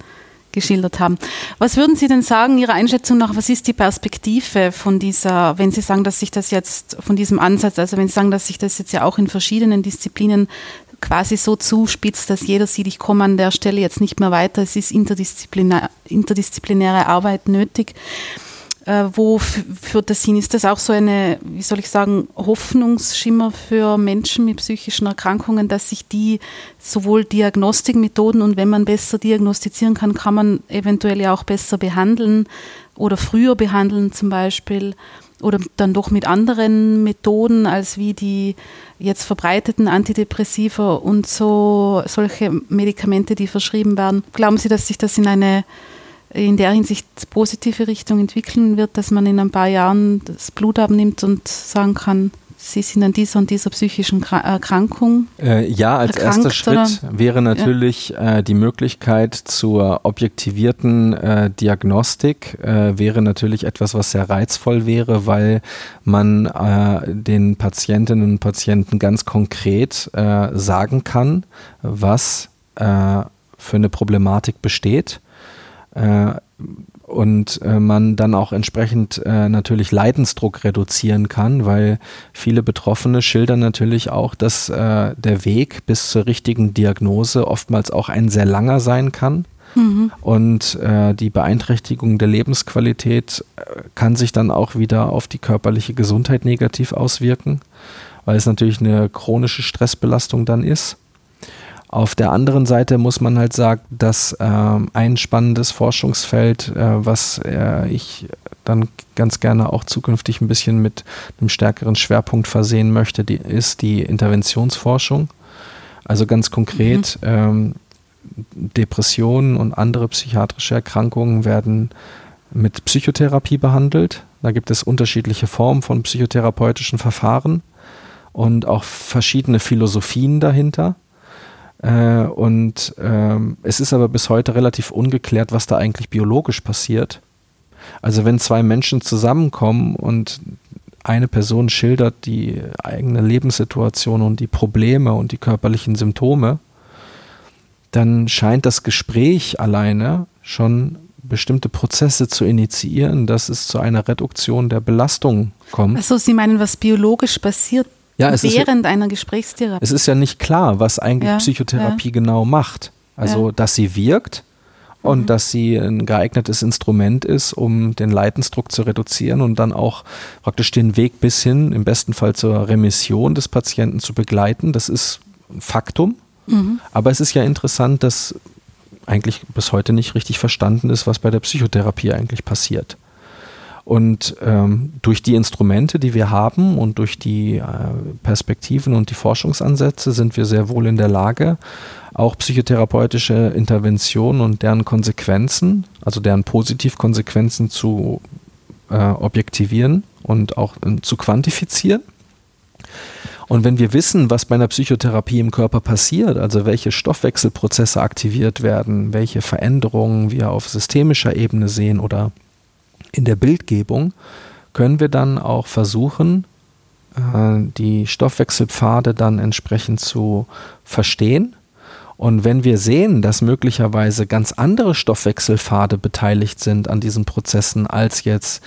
Speaker 1: geschildert haben. Was würden Sie denn sagen, Ihrer Einschätzung nach, was ist die Perspektive von dieser, wenn Sie sagen, dass sich das jetzt von diesem Ansatz, also wenn Sie sagen, dass sich das jetzt ja auch in verschiedenen Disziplinen quasi so zuspitzt, dass jeder sieht, ich komme an der Stelle jetzt nicht mehr weiter, es ist interdisziplinar, interdisziplinäre Arbeit nötig. Äh, wo führt das hin? Ist das auch so eine, wie soll ich sagen, Hoffnungsschimmer für Menschen mit psychischen Erkrankungen, dass sich die sowohl Diagnostikmethoden und wenn man besser diagnostizieren kann, kann man eventuell ja auch besser behandeln oder früher behandeln zum Beispiel oder dann doch mit anderen Methoden als wie die jetzt verbreiteten Antidepressiva und so solche Medikamente, die verschrieben werden. Glauben Sie, dass sich das in eine in der Hinsicht positive Richtung entwickeln wird, dass man in ein paar Jahren das Blut abnimmt und sagen kann, Sie sind an dieser und dieser psychischen Erkrankung?
Speaker 2: Äh, ja, als erster Schritt oder? wäre natürlich ja. äh, die Möglichkeit zur objektivierten äh, Diagnostik, äh, wäre natürlich etwas, was sehr reizvoll wäre, weil man äh, den Patientinnen und Patienten ganz konkret äh, sagen kann, was für eine Problematik besteht äh, und äh, man dann auch entsprechend äh, natürlich Leidensdruck reduzieren kann, weil viele Betroffene schildern natürlich auch, dass äh, der Weg bis zur richtigen Diagnose oftmals auch ein sehr langer sein kann. Mhm. Und äh, die Beeinträchtigung der Lebensqualität äh, kann sich dann auch wieder auf die körperliche Gesundheit negativ auswirken, weil es natürlich eine chronische Stressbelastung dann ist. Auf der anderen Seite muss man halt sagen, dass äh, ein spannendes Forschungsfeld, äh, was äh, ich dann ganz gerne auch zukünftig ein bisschen mit einem stärkeren Schwerpunkt versehen möchte, die, ist die Interventionsforschung. Also ganz konkret, mhm. ähm, Depressionen und andere psychiatrische Erkrankungen werden mit Psychotherapie behandelt. Da gibt es unterschiedliche Formen von psychotherapeutischen Verfahren und auch verschiedene Philosophien dahinter. Äh, und ähm, es ist aber bis heute relativ ungeklärt, was da eigentlich biologisch passiert. Also wenn zwei Menschen zusammenkommen und eine Person schildert die eigene Lebenssituation und die Probleme und die körperlichen Symptome, dann scheint das Gespräch alleine schon bestimmte Prozesse zu initiieren, dass es zu einer Reduktion der Belastung kommt.
Speaker 1: Also Sie meinen, was biologisch passiert, ja, während ist, einer Gesprächstherapie.
Speaker 2: Es ist ja nicht klar, was eigentlich ja, Psychotherapie ja. genau macht. Also, dass sie wirkt und mhm. dass sie ein geeignetes Instrument ist, um den Leidensdruck zu reduzieren und dann auch praktisch den Weg bis hin, im besten Fall zur Remission des Patienten zu begleiten. Das ist ein Faktum. Mhm. Aber es ist ja interessant, dass eigentlich bis heute nicht richtig verstanden ist, was bei der Psychotherapie eigentlich passiert. Und ähm, durch die Instrumente, die wir haben und durch die äh, Perspektiven und die Forschungsansätze sind wir sehr wohl in der Lage, auch psychotherapeutische Interventionen und deren Konsequenzen, also deren Positivkonsequenzen zu äh, objektivieren und auch äh, zu quantifizieren. Und wenn wir wissen, was bei einer Psychotherapie im Körper passiert, also welche Stoffwechselprozesse aktiviert werden, welche Veränderungen wir auf systemischer Ebene sehen oder in der Bildgebung können wir dann auch versuchen, äh, die Stoffwechselpfade dann entsprechend zu verstehen. Und wenn wir sehen, dass möglicherweise ganz andere Stoffwechselpfade beteiligt sind an diesen Prozessen als jetzt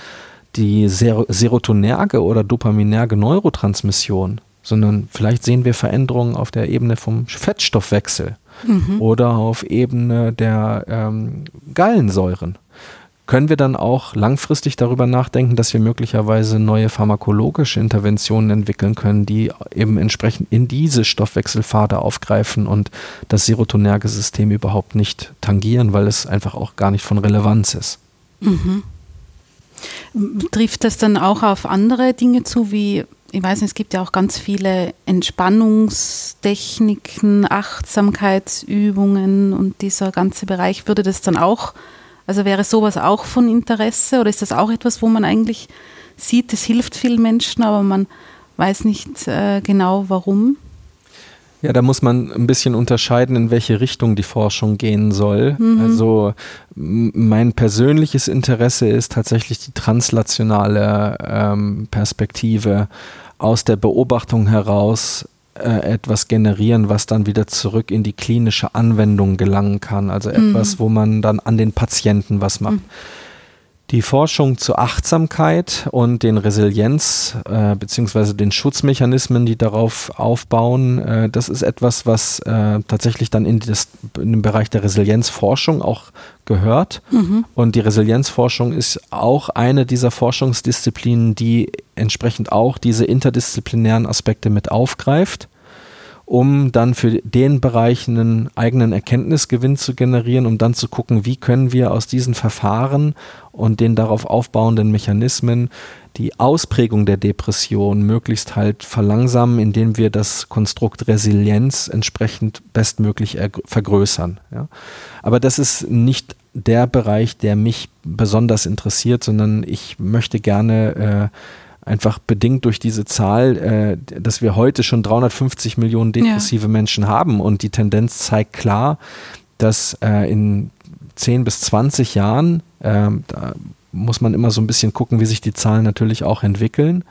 Speaker 2: die Ser serotonerge oder dopaminerge Neurotransmission, sondern vielleicht sehen wir Veränderungen auf der Ebene vom Fettstoffwechsel mhm. oder auf Ebene der ähm, Gallensäuren können wir dann auch langfristig darüber nachdenken, dass wir möglicherweise neue pharmakologische Interventionen entwickeln können, die eben entsprechend in diese Stoffwechselpfade aufgreifen und das serotonerge System überhaupt nicht tangieren, weil es einfach auch gar nicht von Relevanz ist. Mhm.
Speaker 1: Trifft das dann auch auf andere Dinge zu, wie ich weiß nicht, es gibt ja auch ganz viele Entspannungstechniken, Achtsamkeitsübungen und dieser ganze Bereich. Würde das dann auch also wäre sowas auch von Interesse oder ist das auch etwas, wo man eigentlich sieht, es hilft vielen Menschen, aber man weiß nicht äh, genau warum?
Speaker 2: Ja, da muss man ein bisschen unterscheiden, in welche Richtung die Forschung gehen soll. Mhm. Also mein persönliches Interesse ist tatsächlich die translationale ähm, Perspektive aus der Beobachtung heraus, etwas generieren, was dann wieder zurück in die klinische Anwendung gelangen kann. Also mhm. etwas, wo man dann an den Patienten was macht. Mhm. Die Forschung zur Achtsamkeit und den Resilienz äh, beziehungsweise den Schutzmechanismen, die darauf aufbauen, äh, das ist etwas, was äh, tatsächlich dann in, das, in, den Bereich der Resilienzforschung auch gehört. Mhm. Und die Resilienzforschung ist auch eine dieser Forschungsdisziplinen, die entsprechend auch diese interdisziplinären Aspekte mit aufgreift um dann für den Bereich einen eigenen Erkenntnisgewinn zu generieren, um dann zu gucken, wie können wir aus diesen Verfahren und den darauf aufbauenden Mechanismen die Ausprägung der Depression möglichst halt verlangsamen, indem wir das Konstrukt Resilienz entsprechend bestmöglich vergrößern. Ja. Aber das ist nicht der Bereich, der mich besonders interessiert, sondern ich möchte gerne äh, einfach bedingt durch diese Zahl, äh, dass wir heute schon 350 Millionen depressive ja. Menschen haben und die Tendenz zeigt klar, dass äh, in 10 bis 20 Jahren, äh, da muss man immer so ein bisschen gucken, wie sich die Zahlen natürlich auch entwickeln,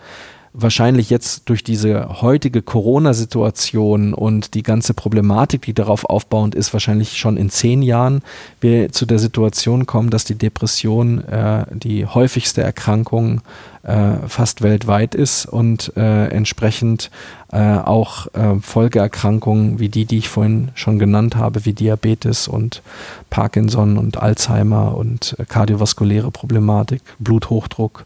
Speaker 2: wahrscheinlich jetzt durch diese heutige Corona-Situation und die ganze Problematik, die darauf aufbauend ist, wahrscheinlich schon in zehn Jahren wir zu der Situation kommen, dass die Depression äh, die häufigste Erkrankung äh, fast weltweit ist und äh, entsprechend äh, auch äh, Folgeerkrankungen wie die, die ich vorhin schon genannt habe, wie Diabetes und Parkinson und Alzheimer und äh, kardiovaskuläre Problematik, Bluthochdruck,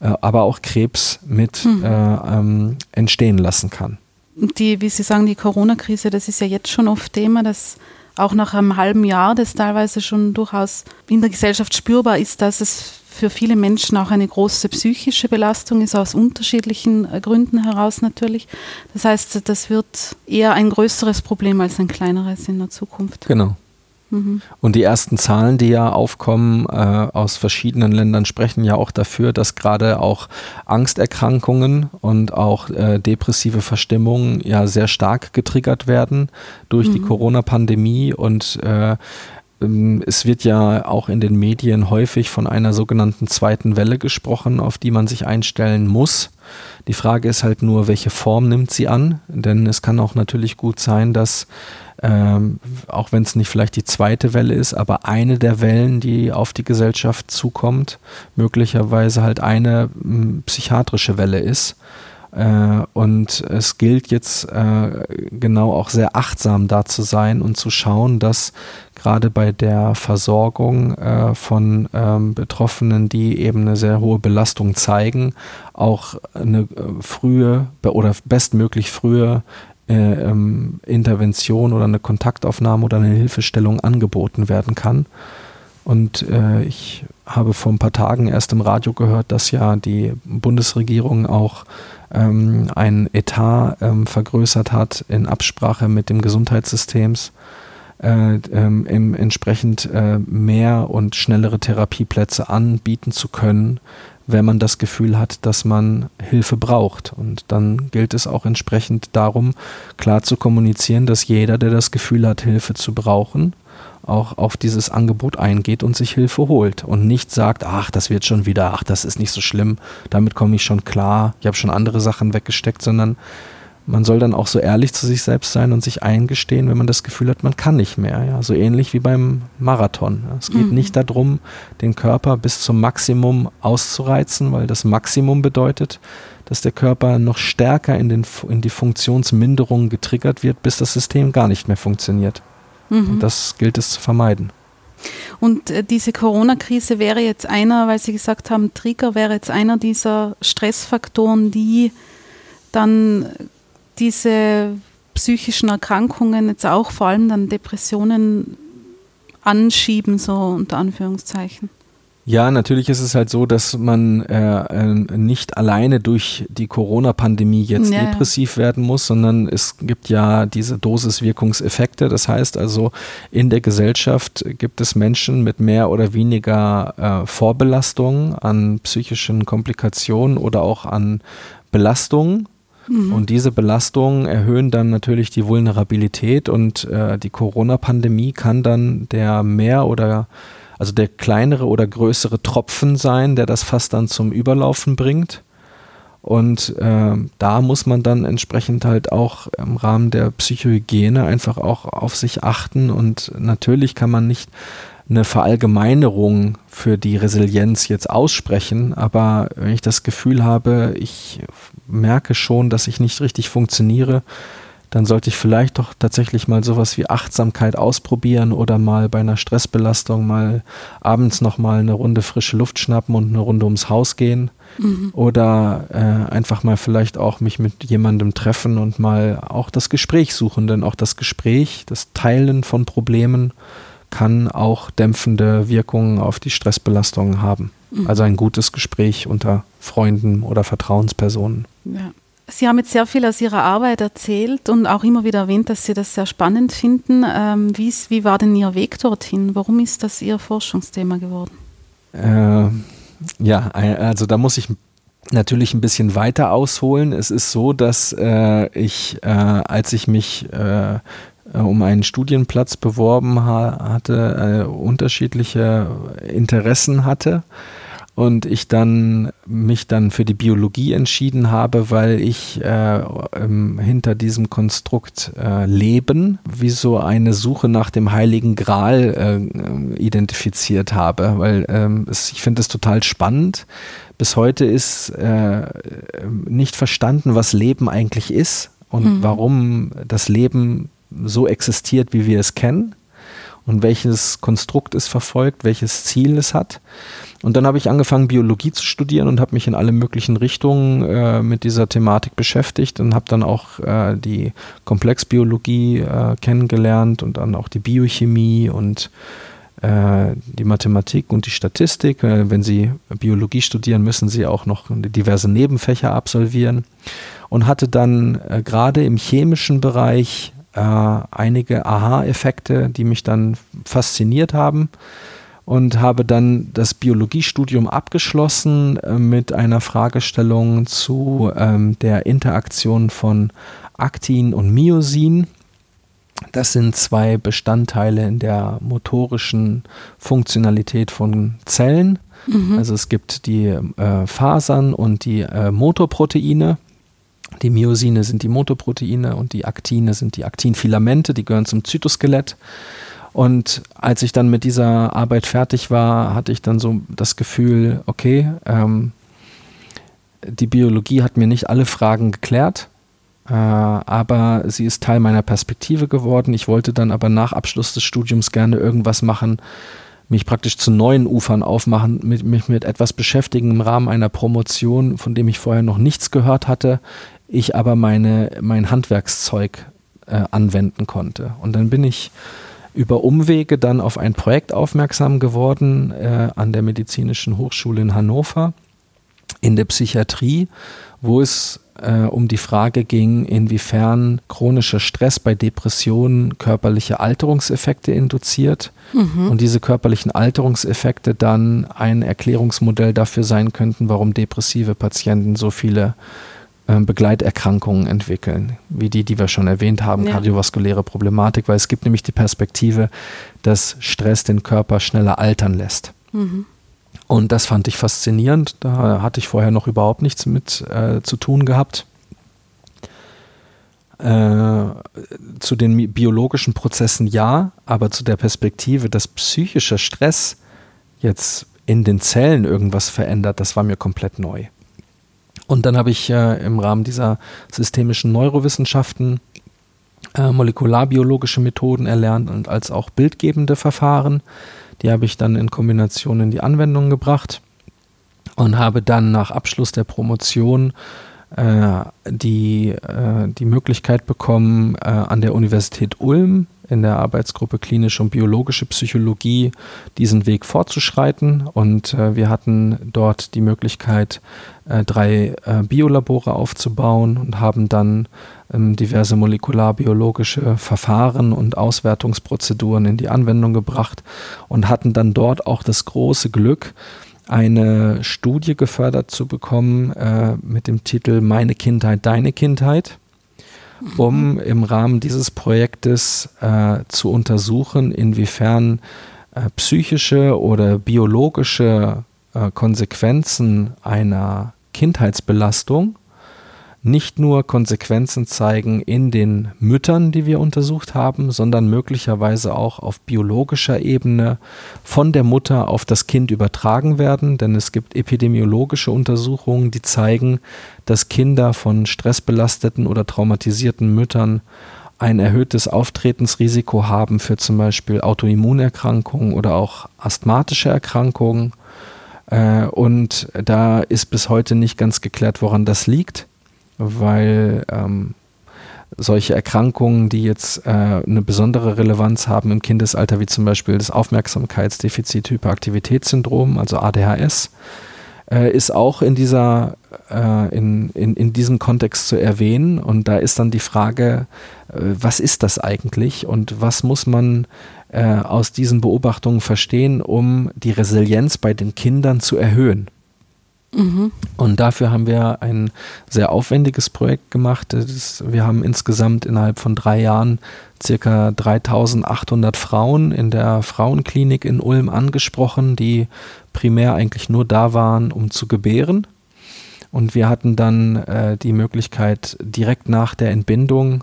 Speaker 2: äh, aber auch Krebs mit mhm. äh, ähm, entstehen lassen kann.
Speaker 1: Die, wie Sie sagen, die Corona-Krise, das ist ja jetzt schon oft Thema, dass auch nach einem halben Jahr das teilweise schon durchaus in der Gesellschaft spürbar ist, dass es für viele Menschen auch eine große psychische Belastung ist, aus unterschiedlichen äh, Gründen heraus natürlich. Das heißt, das wird eher ein größeres Problem als ein kleineres in der Zukunft.
Speaker 2: Genau. Mhm. Und die ersten Zahlen, die ja aufkommen äh, aus verschiedenen Ländern, sprechen ja auch dafür, dass gerade auch Angsterkrankungen und auch äh, depressive Verstimmungen ja sehr stark getriggert werden durch mhm. die Corona-Pandemie und äh, es wird ja auch in den Medien häufig von einer sogenannten zweiten Welle gesprochen, auf die man sich einstellen muss. Die Frage ist halt nur, welche Form nimmt sie an? Denn es kann auch natürlich gut sein, dass ähm, auch wenn es nicht vielleicht die zweite Welle ist, aber eine der Wellen, die auf die Gesellschaft zukommt, möglicherweise halt eine m, psychiatrische Welle ist. Äh, und es gilt jetzt äh, genau auch sehr achtsam da zu sein und zu schauen, dass gerade bei der Versorgung äh, von ähm, Betroffenen, die eben eine sehr hohe Belastung zeigen, auch eine frühe oder bestmöglich frühe äh, ähm, Intervention oder eine Kontaktaufnahme oder eine Hilfestellung angeboten werden kann. Und äh, ich habe vor ein paar Tagen erst im Radio gehört, dass ja die Bundesregierung auch ähm, ein Etat ähm, vergrößert hat in Absprache mit dem Gesundheitssystems, äh, ähm, entsprechend äh, mehr und schnellere Therapieplätze anbieten zu können wenn man das Gefühl hat, dass man Hilfe braucht. Und dann gilt es auch entsprechend darum, klar zu kommunizieren, dass jeder, der das Gefühl hat, Hilfe zu brauchen, auch auf dieses Angebot eingeht und sich Hilfe holt und nicht sagt, ach, das wird schon wieder, ach, das ist nicht so schlimm, damit komme ich schon klar, ich habe schon andere Sachen weggesteckt, sondern man soll dann auch so ehrlich zu sich selbst sein und sich eingestehen, wenn man das Gefühl hat, man kann nicht mehr. Ja? So ähnlich wie beim Marathon. Es geht mhm. nicht darum, den Körper bis zum Maximum auszureizen, weil das Maximum bedeutet, dass der Körper noch stärker in, den, in die Funktionsminderung getriggert wird, bis das System gar nicht mehr funktioniert. Mhm. Das gilt es zu vermeiden.
Speaker 1: Und äh, diese Corona-Krise wäre jetzt einer, weil Sie gesagt haben, Trigger wäre jetzt einer dieser Stressfaktoren, die dann diese psychischen Erkrankungen jetzt auch vor allem dann Depressionen anschieben, so unter Anführungszeichen.
Speaker 2: Ja, natürlich ist es halt so, dass man äh, äh nicht alleine durch die Corona-Pandemie jetzt ja, depressiv werden muss, sondern es gibt ja diese Dosiswirkungseffekte. Das heißt also, in der Gesellschaft gibt es Menschen mit mehr oder weniger äh, Vorbelastung an psychischen Komplikationen oder auch an Belastungen Mhm. Und diese Belastungen erhöhen dann natürlich die Vulnerabilität und äh, die Corona-Pandemie kann dann der mehr oder also der kleinere oder größere Tropfen sein, der das fast dann zum Überlaufen bringt. Und äh, da muss man dann entsprechend halt auch im Rahmen der Psychohygiene einfach auch auf sich achten. Und natürlich kann man nicht eine Verallgemeinerung für die Resilienz jetzt aussprechen, aber wenn ich das Gefühl habe, ich merke schon, dass ich nicht richtig funktioniere, dann sollte ich vielleicht doch tatsächlich mal sowas wie Achtsamkeit ausprobieren oder mal bei einer Stressbelastung mal abends nochmal eine Runde frische Luft schnappen und eine Runde ums Haus gehen. Mhm. Oder äh, einfach mal vielleicht auch mich mit jemandem treffen und mal auch das Gespräch suchen, denn auch das Gespräch, das Teilen von Problemen kann auch dämpfende Wirkungen auf die Stressbelastung haben. Mhm. Also ein gutes Gespräch unter Freunden oder Vertrauenspersonen.
Speaker 1: Ja. Sie haben jetzt sehr viel aus Ihrer Arbeit erzählt und auch immer wieder erwähnt, dass Sie das sehr spannend finden. Ähm, wie, war denn Ihr Weg dorthin? Warum ist das Ihr Forschungsthema geworden?
Speaker 2: Äh, ja, also da muss ich natürlich ein bisschen weiter ausholen. Es ist so, dass äh, ich, äh, als ich mich äh, um einen Studienplatz beworben ha hatte, äh, unterschiedliche Interessen hatte und ich dann mich dann für die Biologie entschieden habe, weil ich äh, ähm, hinter diesem Konstrukt äh, Leben wie so eine Suche nach dem Heiligen Gral äh, identifiziert habe, weil ähm, es, ich finde es total spannend. Bis heute ist äh, nicht verstanden, was Leben eigentlich ist und mhm. warum das Leben so existiert, wie wir es kennen und welches Konstrukt es verfolgt, welches Ziel es hat. Und dann habe ich angefangen, Biologie zu studieren und habe mich in alle möglichen Richtungen äh, mit dieser Thematik beschäftigt und habe dann auch äh, die Komplexbiologie äh, kennengelernt und dann auch die Biochemie und äh, die Mathematik und die Statistik. Äh, wenn Sie Biologie studieren, müssen Sie auch noch diverse Nebenfächer absolvieren und hatte dann äh, gerade im chemischen Bereich einige Aha-Effekte, die mich dann fasziniert haben und habe dann das Biologiestudium abgeschlossen äh, mit einer Fragestellung zu ähm, der Interaktion von Aktin und Myosin. Das sind zwei Bestandteile in der motorischen Funktionalität von Zellen. Mhm. Also es gibt die äh, Fasern und die äh, Motorproteine. Die Myosine sind die Motorproteine und die Aktine sind die Aktinfilamente, die gehören zum Zytoskelett. Und als ich dann mit dieser Arbeit fertig war, hatte ich dann so das Gefühl, okay, ähm, die Biologie hat mir nicht alle Fragen geklärt, äh, aber sie ist Teil meiner Perspektive geworden. Ich wollte dann aber nach Abschluss des Studiums gerne irgendwas machen, mich praktisch zu neuen Ufern aufmachen, mit, mich mit etwas beschäftigen im Rahmen einer Promotion, von dem ich vorher noch nichts gehört hatte, ich aber meine, mein Handwerkszeug äh, anwenden konnte. Und dann bin ich über Umwege dann auf ein Projekt aufmerksam geworden äh, an der Medizinischen Hochschule in Hannover in der Psychiatrie, wo es äh, um die Frage ging, inwiefern chronischer Stress bei Depressionen körperliche Alterungseffekte induziert mhm. und diese körperlichen Alterungseffekte dann ein Erklärungsmodell dafür sein könnten, warum depressive Patienten so viele Begleiterkrankungen entwickeln, wie die, die wir schon erwähnt haben, ja. kardiovaskuläre Problematik, weil es gibt nämlich die Perspektive, dass Stress den Körper schneller altern lässt. Mhm. Und das fand ich faszinierend. Da hatte ich vorher noch überhaupt nichts mit äh, zu tun gehabt. Äh, zu den biologischen Prozessen ja, aber zu der Perspektive, dass psychischer Stress jetzt in den Zellen irgendwas verändert, das war mir komplett neu. Und dann habe ich äh, im Rahmen dieser systemischen Neurowissenschaften äh, molekularbiologische Methoden erlernt und als auch bildgebende Verfahren. Die habe ich dann in Kombination in die Anwendung gebracht und habe dann nach Abschluss der Promotion die, äh, die Möglichkeit bekommen, äh, an der Universität Ulm in der Arbeitsgruppe klinische und biologische Psychologie diesen Weg fortzuschreiten. Und äh, wir hatten dort die Möglichkeit, äh, drei äh, Biolabore aufzubauen und haben dann ähm, diverse molekularbiologische Verfahren und Auswertungsprozeduren in die Anwendung gebracht und hatten dann dort auch das große Glück, eine Studie gefördert zu bekommen äh, mit dem Titel Meine Kindheit, deine Kindheit um im Rahmen dieses Projektes äh, zu untersuchen, inwiefern äh, psychische oder biologische äh, Konsequenzen einer Kindheitsbelastung nicht nur Konsequenzen zeigen in den Müttern, die wir untersucht haben, sondern möglicherweise auch auf biologischer Ebene von der Mutter auf das Kind übertragen werden. Denn es gibt epidemiologische Untersuchungen, die zeigen, dass Kinder von stressbelasteten oder traumatisierten Müttern ein erhöhtes Auftretensrisiko haben für zum Beispiel Autoimmunerkrankungen oder auch asthmatische Erkrankungen. Äh, und da ist bis heute nicht ganz geklärt, woran das liegt weil ähm, solche Erkrankungen, die jetzt äh, eine besondere Relevanz haben im Kindesalter, wie zum Beispiel das Aufmerksamkeitsdefizit-Hyperaktivitätssyndrom, also ADHS, äh, ist auch in dieser äh, in, in, in diesem Kontext zu erwähnen. Und da ist dann die Frage, äh, was ist das eigentlich und was muss man äh, aus diesen Beobachtungen verstehen, um die Resilienz bei den Kindern zu erhöhen? Mhm. Und dafür haben wir ein sehr aufwendiges Projekt gemacht. Das, wir haben insgesamt innerhalb von drei Jahren circa 3800 Frauen in der Frauenklinik in Ulm angesprochen, die primär eigentlich nur da waren, um zu gebären. Und wir hatten dann äh, die Möglichkeit, direkt nach der Entbindung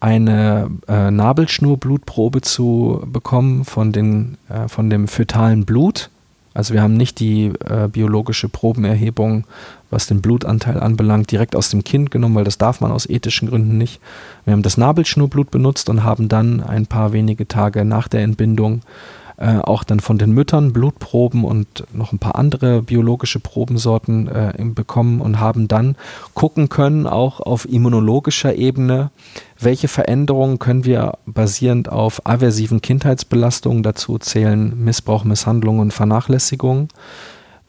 Speaker 2: eine äh, Nabelschnurblutprobe zu bekommen von, den, äh, von dem fötalen Blut also wir haben nicht die äh, biologische Probenerhebung, was den Blutanteil anbelangt, direkt aus dem Kind genommen, weil das darf man aus ethischen Gründen nicht. Wir haben das Nabelschnurblut benutzt und haben dann ein paar wenige Tage nach der Entbindung äh, auch dann von den Müttern Blutproben und noch ein paar andere biologische Probensorten äh, bekommen und haben dann gucken können, auch auf immunologischer Ebene, welche Veränderungen können wir basierend auf aversiven Kindheitsbelastungen, dazu zählen Missbrauch, Misshandlung und Vernachlässigung,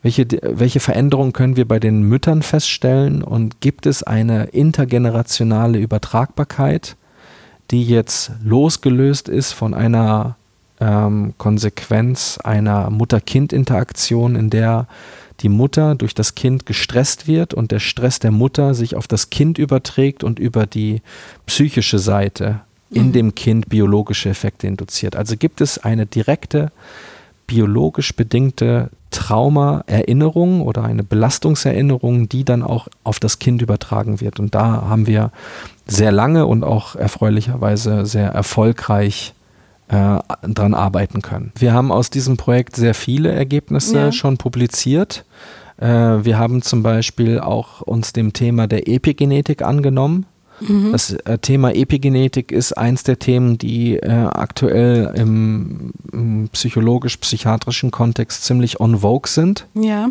Speaker 2: welche, welche Veränderungen können wir bei den Müttern feststellen und gibt es eine intergenerationale Übertragbarkeit, die jetzt losgelöst ist von einer ähm, Konsequenz einer Mutter-Kind-Interaktion, in der die Mutter durch das Kind gestresst wird und der Stress der Mutter sich auf das Kind überträgt und über die psychische Seite in mhm. dem Kind biologische Effekte induziert. Also gibt es eine direkte biologisch bedingte Trauma-Erinnerung oder eine Belastungserinnerung, die dann auch auf das Kind übertragen wird. Und da haben wir sehr lange und auch erfreulicherweise sehr erfolgreich äh, dran arbeiten können. Wir haben aus diesem Projekt sehr viele Ergebnisse ja. schon publiziert. Äh, wir haben zum Beispiel auch uns dem Thema der Epigenetik angenommen. Mhm. Das äh, Thema Epigenetik ist eins der Themen, die äh, aktuell im, im psychologisch-psychiatrischen Kontext ziemlich on vogue sind.
Speaker 1: Ja.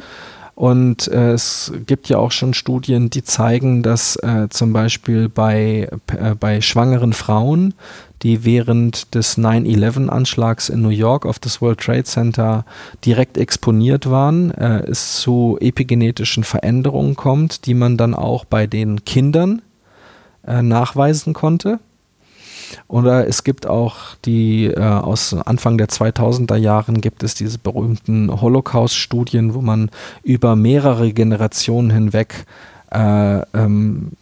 Speaker 2: Und äh, es gibt ja auch schon Studien, die zeigen, dass äh, zum Beispiel bei, äh, bei schwangeren Frauen, die während des 9-11-Anschlags in New York auf das World Trade Center direkt exponiert waren, äh, es zu epigenetischen Veränderungen kommt, die man dann auch bei den Kindern äh, nachweisen konnte. Oder es gibt auch die äh, aus Anfang der 2000er Jahren gibt es diese berühmten Holocaust-Studien, wo man über mehrere Generationen hinweg äh, ähm,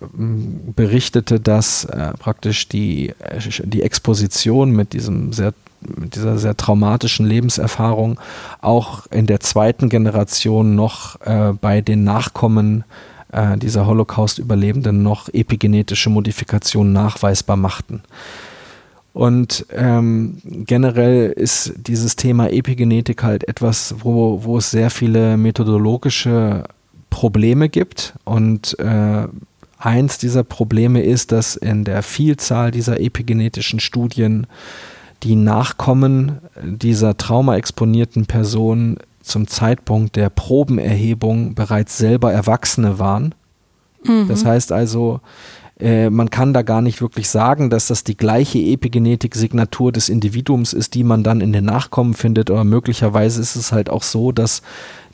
Speaker 2: berichtete, dass äh, praktisch die, äh, die Exposition mit diesem sehr mit dieser sehr traumatischen Lebenserfahrung auch in der zweiten Generation noch äh, bei den Nachkommen äh, dieser Holocaust-Überlebenden noch epigenetische Modifikationen nachweisbar machten. Und ähm, generell ist dieses Thema Epigenetik halt etwas, wo, wo es sehr viele methodologische Probleme gibt. Und äh, eins dieser Probleme ist, dass in der Vielzahl dieser epigenetischen Studien die Nachkommen dieser traumaexponierten Personen zum Zeitpunkt der Probenerhebung bereits selber Erwachsene waren. Mhm. Das heißt also, äh, man kann da gar nicht wirklich sagen, dass das die gleiche Epigenetik-Signatur des Individuums ist, die man dann in den Nachkommen findet, aber möglicherweise ist es halt auch so, dass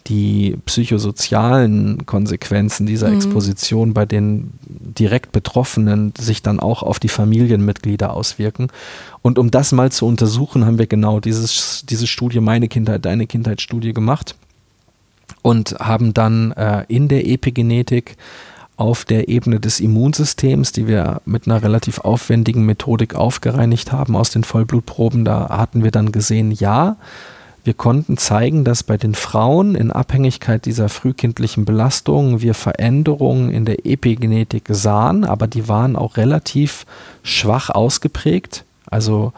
Speaker 2: die psychosozialen Konsequenzen dieser mhm. Exposition bei den direkt Betroffenen sich dann auch auf die Familienmitglieder auswirken. Und um das mal zu untersuchen, haben wir genau dieses, diese Studie, meine Kindheit, deine Kindheitsstudie gemacht und haben dann äh, in der Epigenetik auf der Ebene des Immunsystems, die wir mit einer relativ aufwendigen Methodik aufgereinigt haben aus den Vollblutproben, da hatten wir dann gesehen, ja, Wir konnten zeigen, dass bei den Frauen in Abhängigkeit dieser frühkindlichen Belastungen wir Veränderungen in der Epigenetik sahen, aber die waren auch relativ schwach ausgeprägt. Also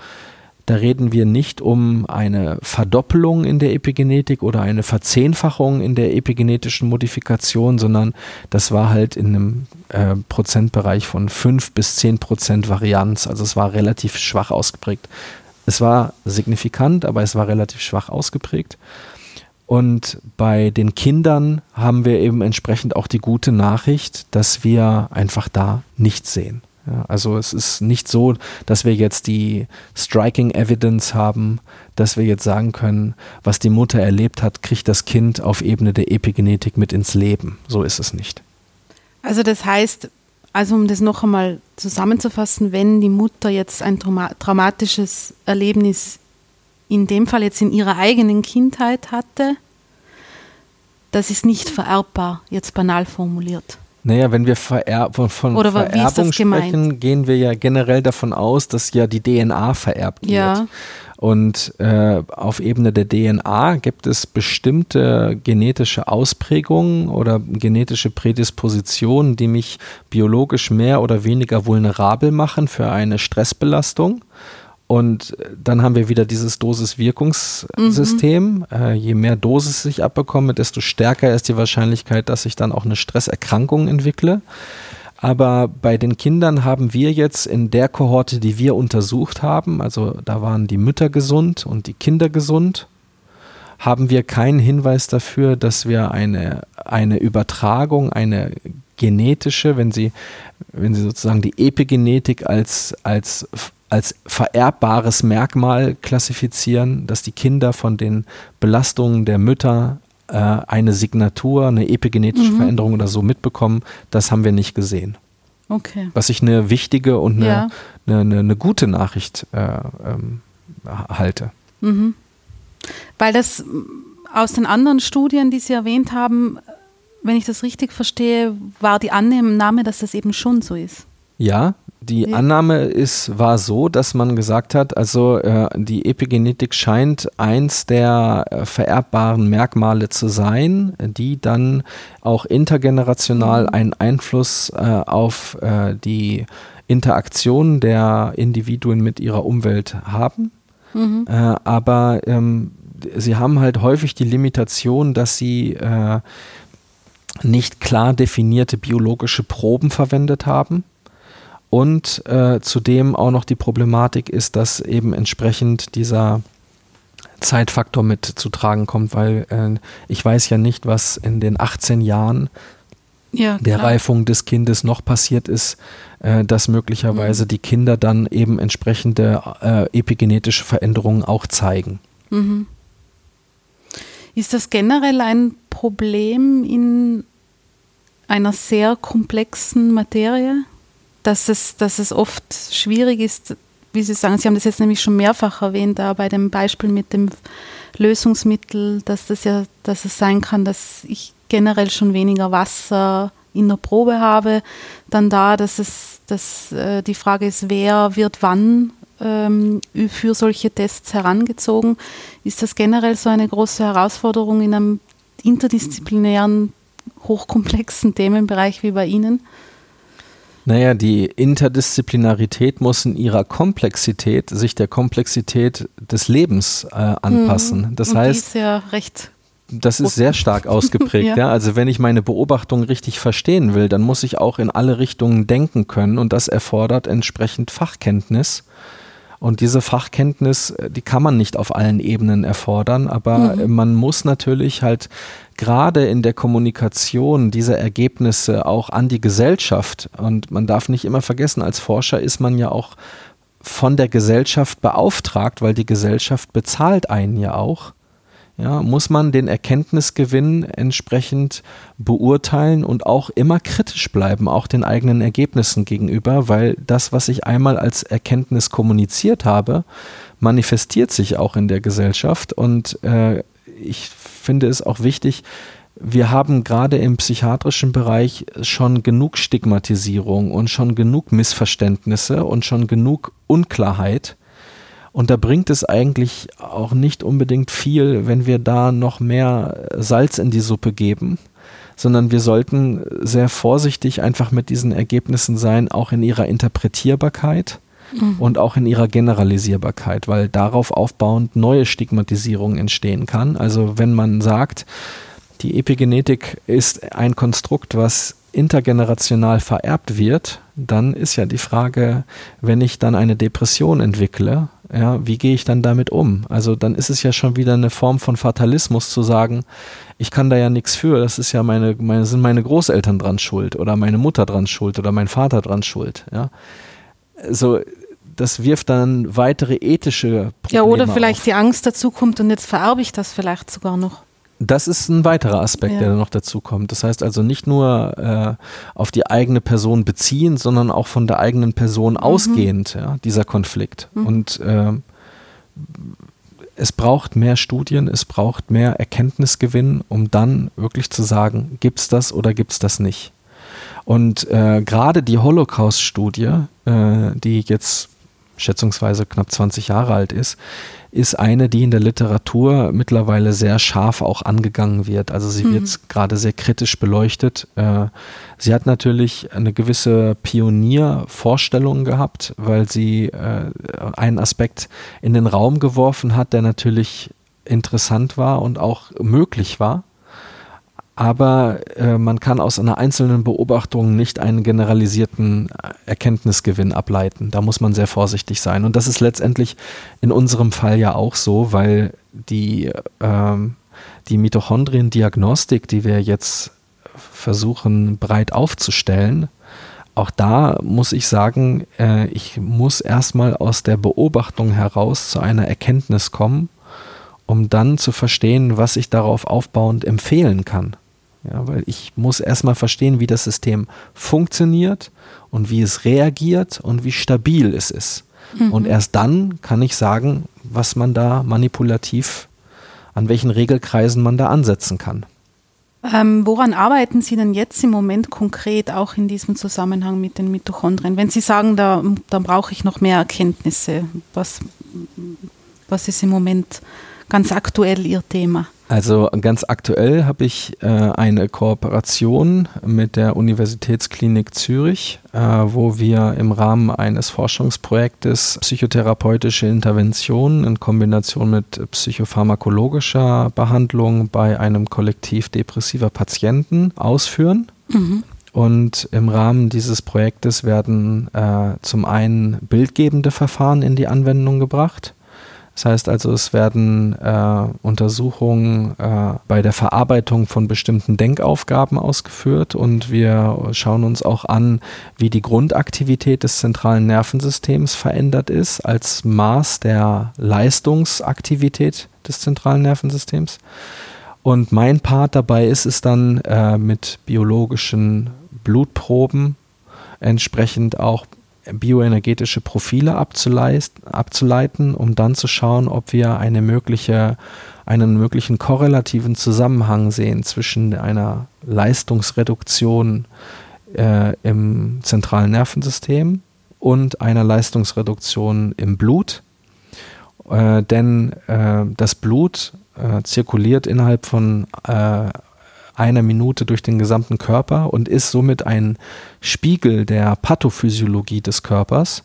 Speaker 2: da reden wir nicht um eine Verdoppelung in der Epigenetik oder eine Verzehnfachung in der epigenetischen Modifikation, sondern das war halt in einem äh, Prozentbereich von 5 bis 10 Prozent Varianz. Also es war relativ schwach ausgeprägt. Es war signifikant, aber es war relativ schwach ausgeprägt. Und bei den Kindern haben wir eben entsprechend auch die gute Nachricht, dass wir einfach da nichts sehen. Ja, also es ist nicht so, dass wir jetzt die striking evidence haben, dass wir jetzt sagen können, was die Mutter erlebt hat, kriegt das Kind auf Ebene der Epigenetik mit ins Leben. So ist es nicht.
Speaker 1: Also das heißt, also um das noch einmal zusammenzufassen, wenn die Mutter jetzt ein traumatisches Erlebnis in dem Fall jetzt in ihrer eigenen Kindheit hatte, das ist nicht vererbbar, jetzt banal formuliert.
Speaker 2: Naja, wenn wir Verer von, von Vererbung sprechen, gehen wir ja generell davon aus, dass ja die DNA vererbt ja. wird. Und äh, auf Ebene der DNA gibt es bestimmte genetische Ausprägungen oder genetische Prädispositionen, die mich biologisch mehr oder weniger vulnerabel machen für eine Stressbelastung. Und dann haben wir wieder dieses Dosis-Wirkungssystem. Mhm. Äh, je mehr Dosis ich abbekomme, desto stärker ist die Wahrscheinlichkeit, dass ich dann auch eine Stresserkrankung entwickle. Aber bei den Kindern haben wir jetzt in der Kohorte, die wir untersucht haben, also da waren die Mütter gesund und die Kinder gesund, haben wir keinen Hinweis dafür, dass wir eine, eine Übertragung, eine genetische, wenn Sie, wenn Sie sozusagen die Epigenetik als, als als vererbbares Merkmal klassifizieren, dass die Kinder von den Belastungen der Mütter äh, eine Signatur, eine epigenetische mhm. Veränderung oder so mitbekommen, das haben wir nicht gesehen.
Speaker 1: Okay.
Speaker 2: Was ich eine wichtige und eine, ja. eine, eine, eine, gute Nachricht äh, ähm, halte.
Speaker 1: Mhm. Weil das aus den anderen Studien, die Sie erwähnt haben, wenn ich das richtig verstehe, war die Annahme, dass das eben schon so ist.
Speaker 2: Ja, die ja. Annahme ist, war so, dass man gesagt hat, also äh, die Epigenetik scheint eins der äh, vererbbaren Merkmale zu sein, die dann auch intergenerational mhm. einen Einfluss äh, auf äh, die Interaktion der Individuen mit ihrer Umwelt haben. Mhm. Äh, aber ähm, sie haben halt häufig die Limitation, dass sie äh, nicht klar definierte biologische Proben verwendet haben und äh, zudem auch noch die Problematik ist, dass eben entsprechend dieser Zeitfaktor mit zu tragen kommt, weil äh, ich weiß ja nicht, was in den 18 Jahren ja, der Reifung des Kindes noch passiert ist, äh, dass möglicherweise mhm. die Kinder dann eben entsprechende äh, epigenetische Veränderungen auch zeigen. Mhm.
Speaker 1: Ist das generell ein Problem in einer sehr komplexen Materie? Dass es, dass es oft schwierig ist, wie Sie sagen, Sie haben das jetzt nämlich schon mehrfach erwähnt, da bei dem Beispiel mit dem Lösungsmittel, dass das ja, dass es sein kann, dass ich generell schon weniger Wasser in der Probe habe. Dann da, dass es, dass äh, die Frage ist, wer wird wann ähm, für solche Tests herangezogen. Ist das generell so eine große Herausforderung in einem interdisziplinären, hochkomplexen Themenbereich wie bei Ihnen?
Speaker 2: Naja, die Interdisziplinarität muss in ihrer Komplexität sich der Komplexität des Lebens äh, anpassen. Mhm. Das Und heißt,
Speaker 1: die ist ja recht
Speaker 2: das ist sehr stark [LAUGHS] ausgeprägt, ja. ja. Also wenn ich meine Beobachtung richtig verstehen will, dann muss ich auch in alle Richtungen denken können und das erfordert entsprechend Fachkenntnis. Und diese Fachkenntnis, äh, die kann man nicht auf allen Ebenen erfordern, aber mhm. man muss natürlich halt gerade in der Kommunikation dieser Ergebnisse auch an die Gesellschaft, und man darf nicht immer vergessen, als Forscher ist man ja auch von der Gesellschaft beauftragt, weil die Gesellschaft bezahlt einen ja auch ja, muss man den Erkenntnisgewinn entsprechend beurteilen und auch immer kritisch bleiben, auch den eigenen Ergebnissen gegenüber, weil das, was ich einmal als Erkenntnis kommuniziert habe, manifestiert sich auch in der Gesellschaft. Und äh, ich finde es auch wichtig, wir haben gerade im psychiatrischen Bereich schon genug Stigmatisierung und schon genug Missverständnisse und schon genug Unklarheit Und da bringt es eigentlich auch nicht unbedingt viel, wenn wir da noch mehr Salz in die Suppe geben, sondern wir sollten sehr vorsichtig einfach mit diesen Ergebnissen sein, auch in ihrer Interpretierbarkeit mhm. und auch in ihrer Generalisierbarkeit, weil darauf aufbauend neue Stigmatisierung entstehen kann. Also wenn man sagt, die Epigenetik ist ein Konstrukt, was intergenerational vererbt wird, dann ist ja die Frage, wenn ich dann eine Depression entwickle, ja, wie gehe ich dann damit um? Also dann ist es ja schon wieder eine Form von Fatalismus zu sagen, ich kann da ja nichts für, das ist ja meine, meine, sind meine Großeltern dran schuld oder meine Mutter dran schuld oder mein Vater dran schuld, ja. So, das wirft dann weitere ethische Probleme
Speaker 1: Ja, oder vielleicht
Speaker 2: auf.
Speaker 1: die Angst dazu kommt und jetzt vererbe ich das vielleicht sogar noch.
Speaker 2: Das ist ein weiterer Aspekt, ja. der noch dazu kommt. Das heißt also nicht nur äh, auf die eigene Person beziehen, sondern auch von der eigenen Person mhm. ausgehend, ja, dieser Konflikt. Mhm. Und äh, es braucht mehr Studien, es braucht mehr Erkenntnisgewinn, um dann wirklich zu sagen, gibt es das oder gibt es das nicht. Und äh, gerade die Holocaust-Studie, äh, die jetzt schätzungsweise knapp 20 Jahre alt ist, ist eine, die in der Literatur mittlerweile sehr scharf auch angegangen wird. Also sie mhm. wird gerade sehr kritisch beleuchtet. Äh, sie hat natürlich eine gewisse Pioniervorstellung gehabt, weil sie äh, einen Aspekt in den Raum geworfen hat, der natürlich interessant war und auch möglich war aber äh, man kann aus einer einzelnen Beobachtung nicht einen generalisierten äh, Erkenntnisgewinn ableiten. Da muss man sehr vorsichtig sein. Und das ist letztendlich in unserem Fall ja auch so, weil die, äh, die Mitochondrien-Diagnostik, die wir jetzt versuchen breit aufzustellen, auch da muss ich sagen, äh, ich muss erstmal aus der Beobachtung heraus zu einer Erkenntnis kommen, um dann zu verstehen, was ich darauf aufbauend empfehlen kann. Ja, weil ich muss erstmal verstehen, wie das System funktioniert und wie es reagiert und wie stabil es ist. Mhm. Und erst dann kann ich sagen, was man da manipulativ, an welchen Regelkreisen man da ansetzen kann.
Speaker 1: Ähm, woran arbeiten Sie denn jetzt im Moment konkret auch in diesem Zusammenhang mit den Mitochondrien? Wenn Sie sagen, da, da brauche ich noch mehr Erkenntnisse, was, was ist im Moment ganz aktuell Ihr Thema?
Speaker 2: Also ganz aktuell habe ich äh, eine Kooperation mit der Universitätsklinik Zürich, äh, wo wir im Rahmen eines Forschungsprojektes psychotherapeutische Interventionen in Kombination mit psychopharmakologischer Behandlung bei einem Kollektiv depressiver Patienten ausführen. Mhm. Und im Rahmen dieses Projektes werden äh, zum einen bildgebende Verfahren in die Anwendung gebracht das heißt also, es werden äh, Untersuchungen äh, bei der Verarbeitung von bestimmten Denkaufgaben ausgeführt und wir schauen uns auch an, wie die Grundaktivität des zentralen Nervensystems verändert ist als Maß der Leistungsaktivität des zentralen Nervensystems. Und mein Part dabei ist es dann äh, mit biologischen Blutproben entsprechend auch bioenergetische Profile abzuleiten, um dann zu schauen, ob wir eine mögliche, einen möglichen korrelativen Zusammenhang sehen zwischen einer Leistungsreduktion äh, im zentralen Nervensystem und einer Leistungsreduktion im Blut. Äh, denn äh, das Blut äh, zirkuliert innerhalb von äh, einer Minute durch den gesamten Körper und ist somit ein Spiegel der Pathophysiologie des Körpers.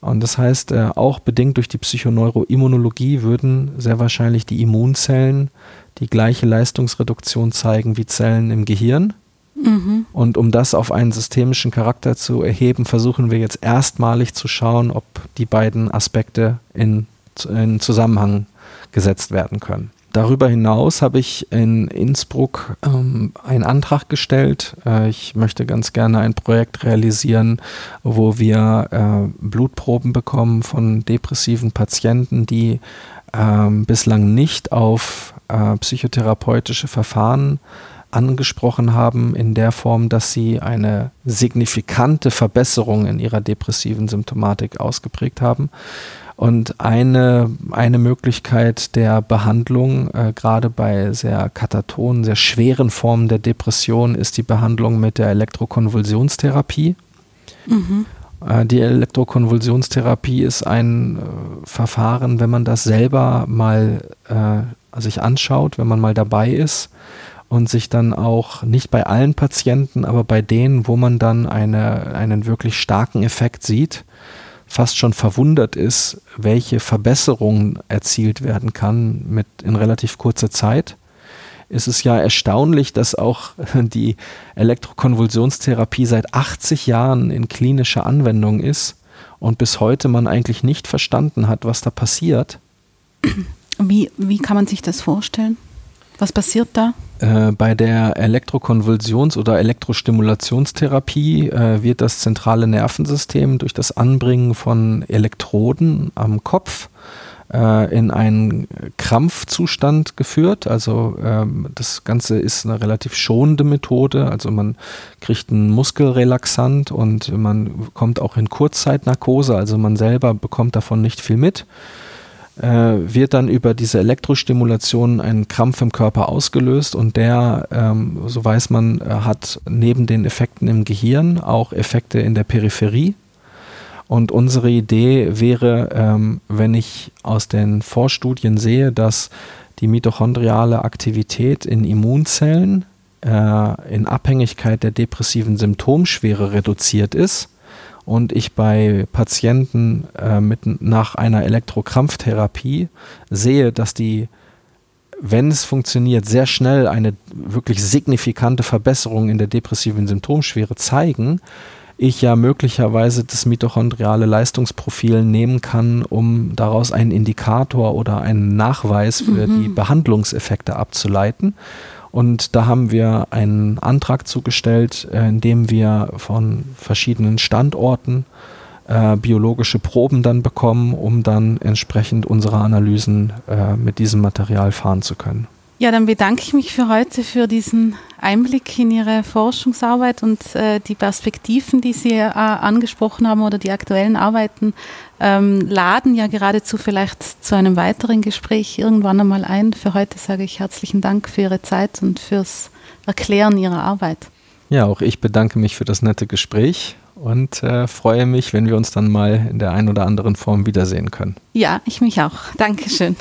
Speaker 2: Und das heißt, äh, auch bedingt durch die Psychoneuroimmunologie würden sehr wahrscheinlich die Immunzellen die gleiche Leistungsreduktion zeigen wie Zellen im Gehirn. Mhm. Und um das auf einen systemischen Charakter zu erheben, versuchen wir jetzt erstmalig zu schauen, ob die beiden Aspekte in, in Zusammenhang gesetzt werden können. Darüber hinaus habe ich in Innsbruck ähm, einen Antrag gestellt. Äh, ich möchte ganz gerne ein Projekt realisieren, wo wir äh, Blutproben bekommen von depressiven Patienten, die äh, bislang nicht auf äh, psychotherapeutische Verfahren angesprochen haben, in der Form, dass sie eine signifikante Verbesserung in ihrer depressiven Symptomatik ausgeprägt haben. Und eine, eine Möglichkeit der Behandlung, äh, gerade bei sehr katatonen, sehr schweren Formen der Depression, ist die Behandlung mit der Elektrokonvulsionstherapie. Mhm. Äh, die Elektrokonvulsionstherapie ist ein äh, Verfahren, wenn man das selber mal äh, sich anschaut, wenn man mal dabei ist und sich dann auch nicht bei allen Patienten, aber bei denen, wo man dann eine, einen wirklich starken Effekt sieht, fast schon verwundert ist, welche Verbesserungen erzielt werden kann mit in relativ kurzer Zeit ist es ja erstaunlich, dass auch [LAUGHS] die Elektrokonvulsionstherapie seit 80 Jahren in klinischer Anwendung ist und bis heute man eigentlich nicht verstanden hat, was da passiert.
Speaker 1: Wie, wie kann man sich das vorstellen? Was passiert da?
Speaker 2: Äh, bei der Elektrokonvulsions- oder Elektrostimulationstherapie äh, wird das zentrale Nervensystem durch das Anbringen von Elektroden am Kopf äh, in einen Krampfzustand geführt. Also ähm, das Ganze ist eine relativ schonende Methode. Also man kriegt einen Muskelrelaxant und man kommt auch in Kurzzeitnarkose. Also man selber bekommt davon nicht viel mit. Äh, wird dann über diese Elektrostimulation ein Krampf im Körper ausgelöst und der, ähm, so weiß man, äh, hat neben den Effekten im Gehirn auch Effekte in der Peripherie. Und unsere Idee wäre, ähm, wenn ich aus den Vorstudien sehe, dass die mitochondriale Aktivität in Immunzellen äh, in Abhängigkeit der depressiven Symptomschwere reduziert ist und ich bei Patienten äh, mit, nach einer Elektrokrampftherapie sehe, dass die wenn es funktioniert, sehr schnell eine wirklich signifikante Verbesserung in der depressiven Symptomschwere zeigen, ich ja möglicherweise das mitochondriale Leistungsprofil nehmen kann, um daraus einen Indikator oder einen Nachweis für mhm. die Behandlungseffekte abzuleiten. Und da haben wir einen Antrag zugestellt, äh, in dem wir von verschiedenen Standorten äh, biologische Proben dann bekommen, um dann entsprechend unsere Analysen äh, mit diesem Material fahren zu können.
Speaker 1: Ja, dann bedanke ich mich für heute für diesen Einblick in Ihre Forschungsarbeit und äh, die Perspektiven, die Sie äh, angesprochen haben oder die aktuellen Arbeiten, ähm, laden ja geradezu vielleicht zu einem weiteren Gespräch irgendwann einmal ein. Für heute sage ich herzlichen Dank für Ihre Zeit und fürs Erklären Ihrer Arbeit.
Speaker 2: Ja, auch ich bedanke mich für das nette Gespräch und äh, freue mich, wenn wir uns dann mal in der einen oder anderen Form wiedersehen können.
Speaker 1: Ja, ich mich auch. Dankeschön.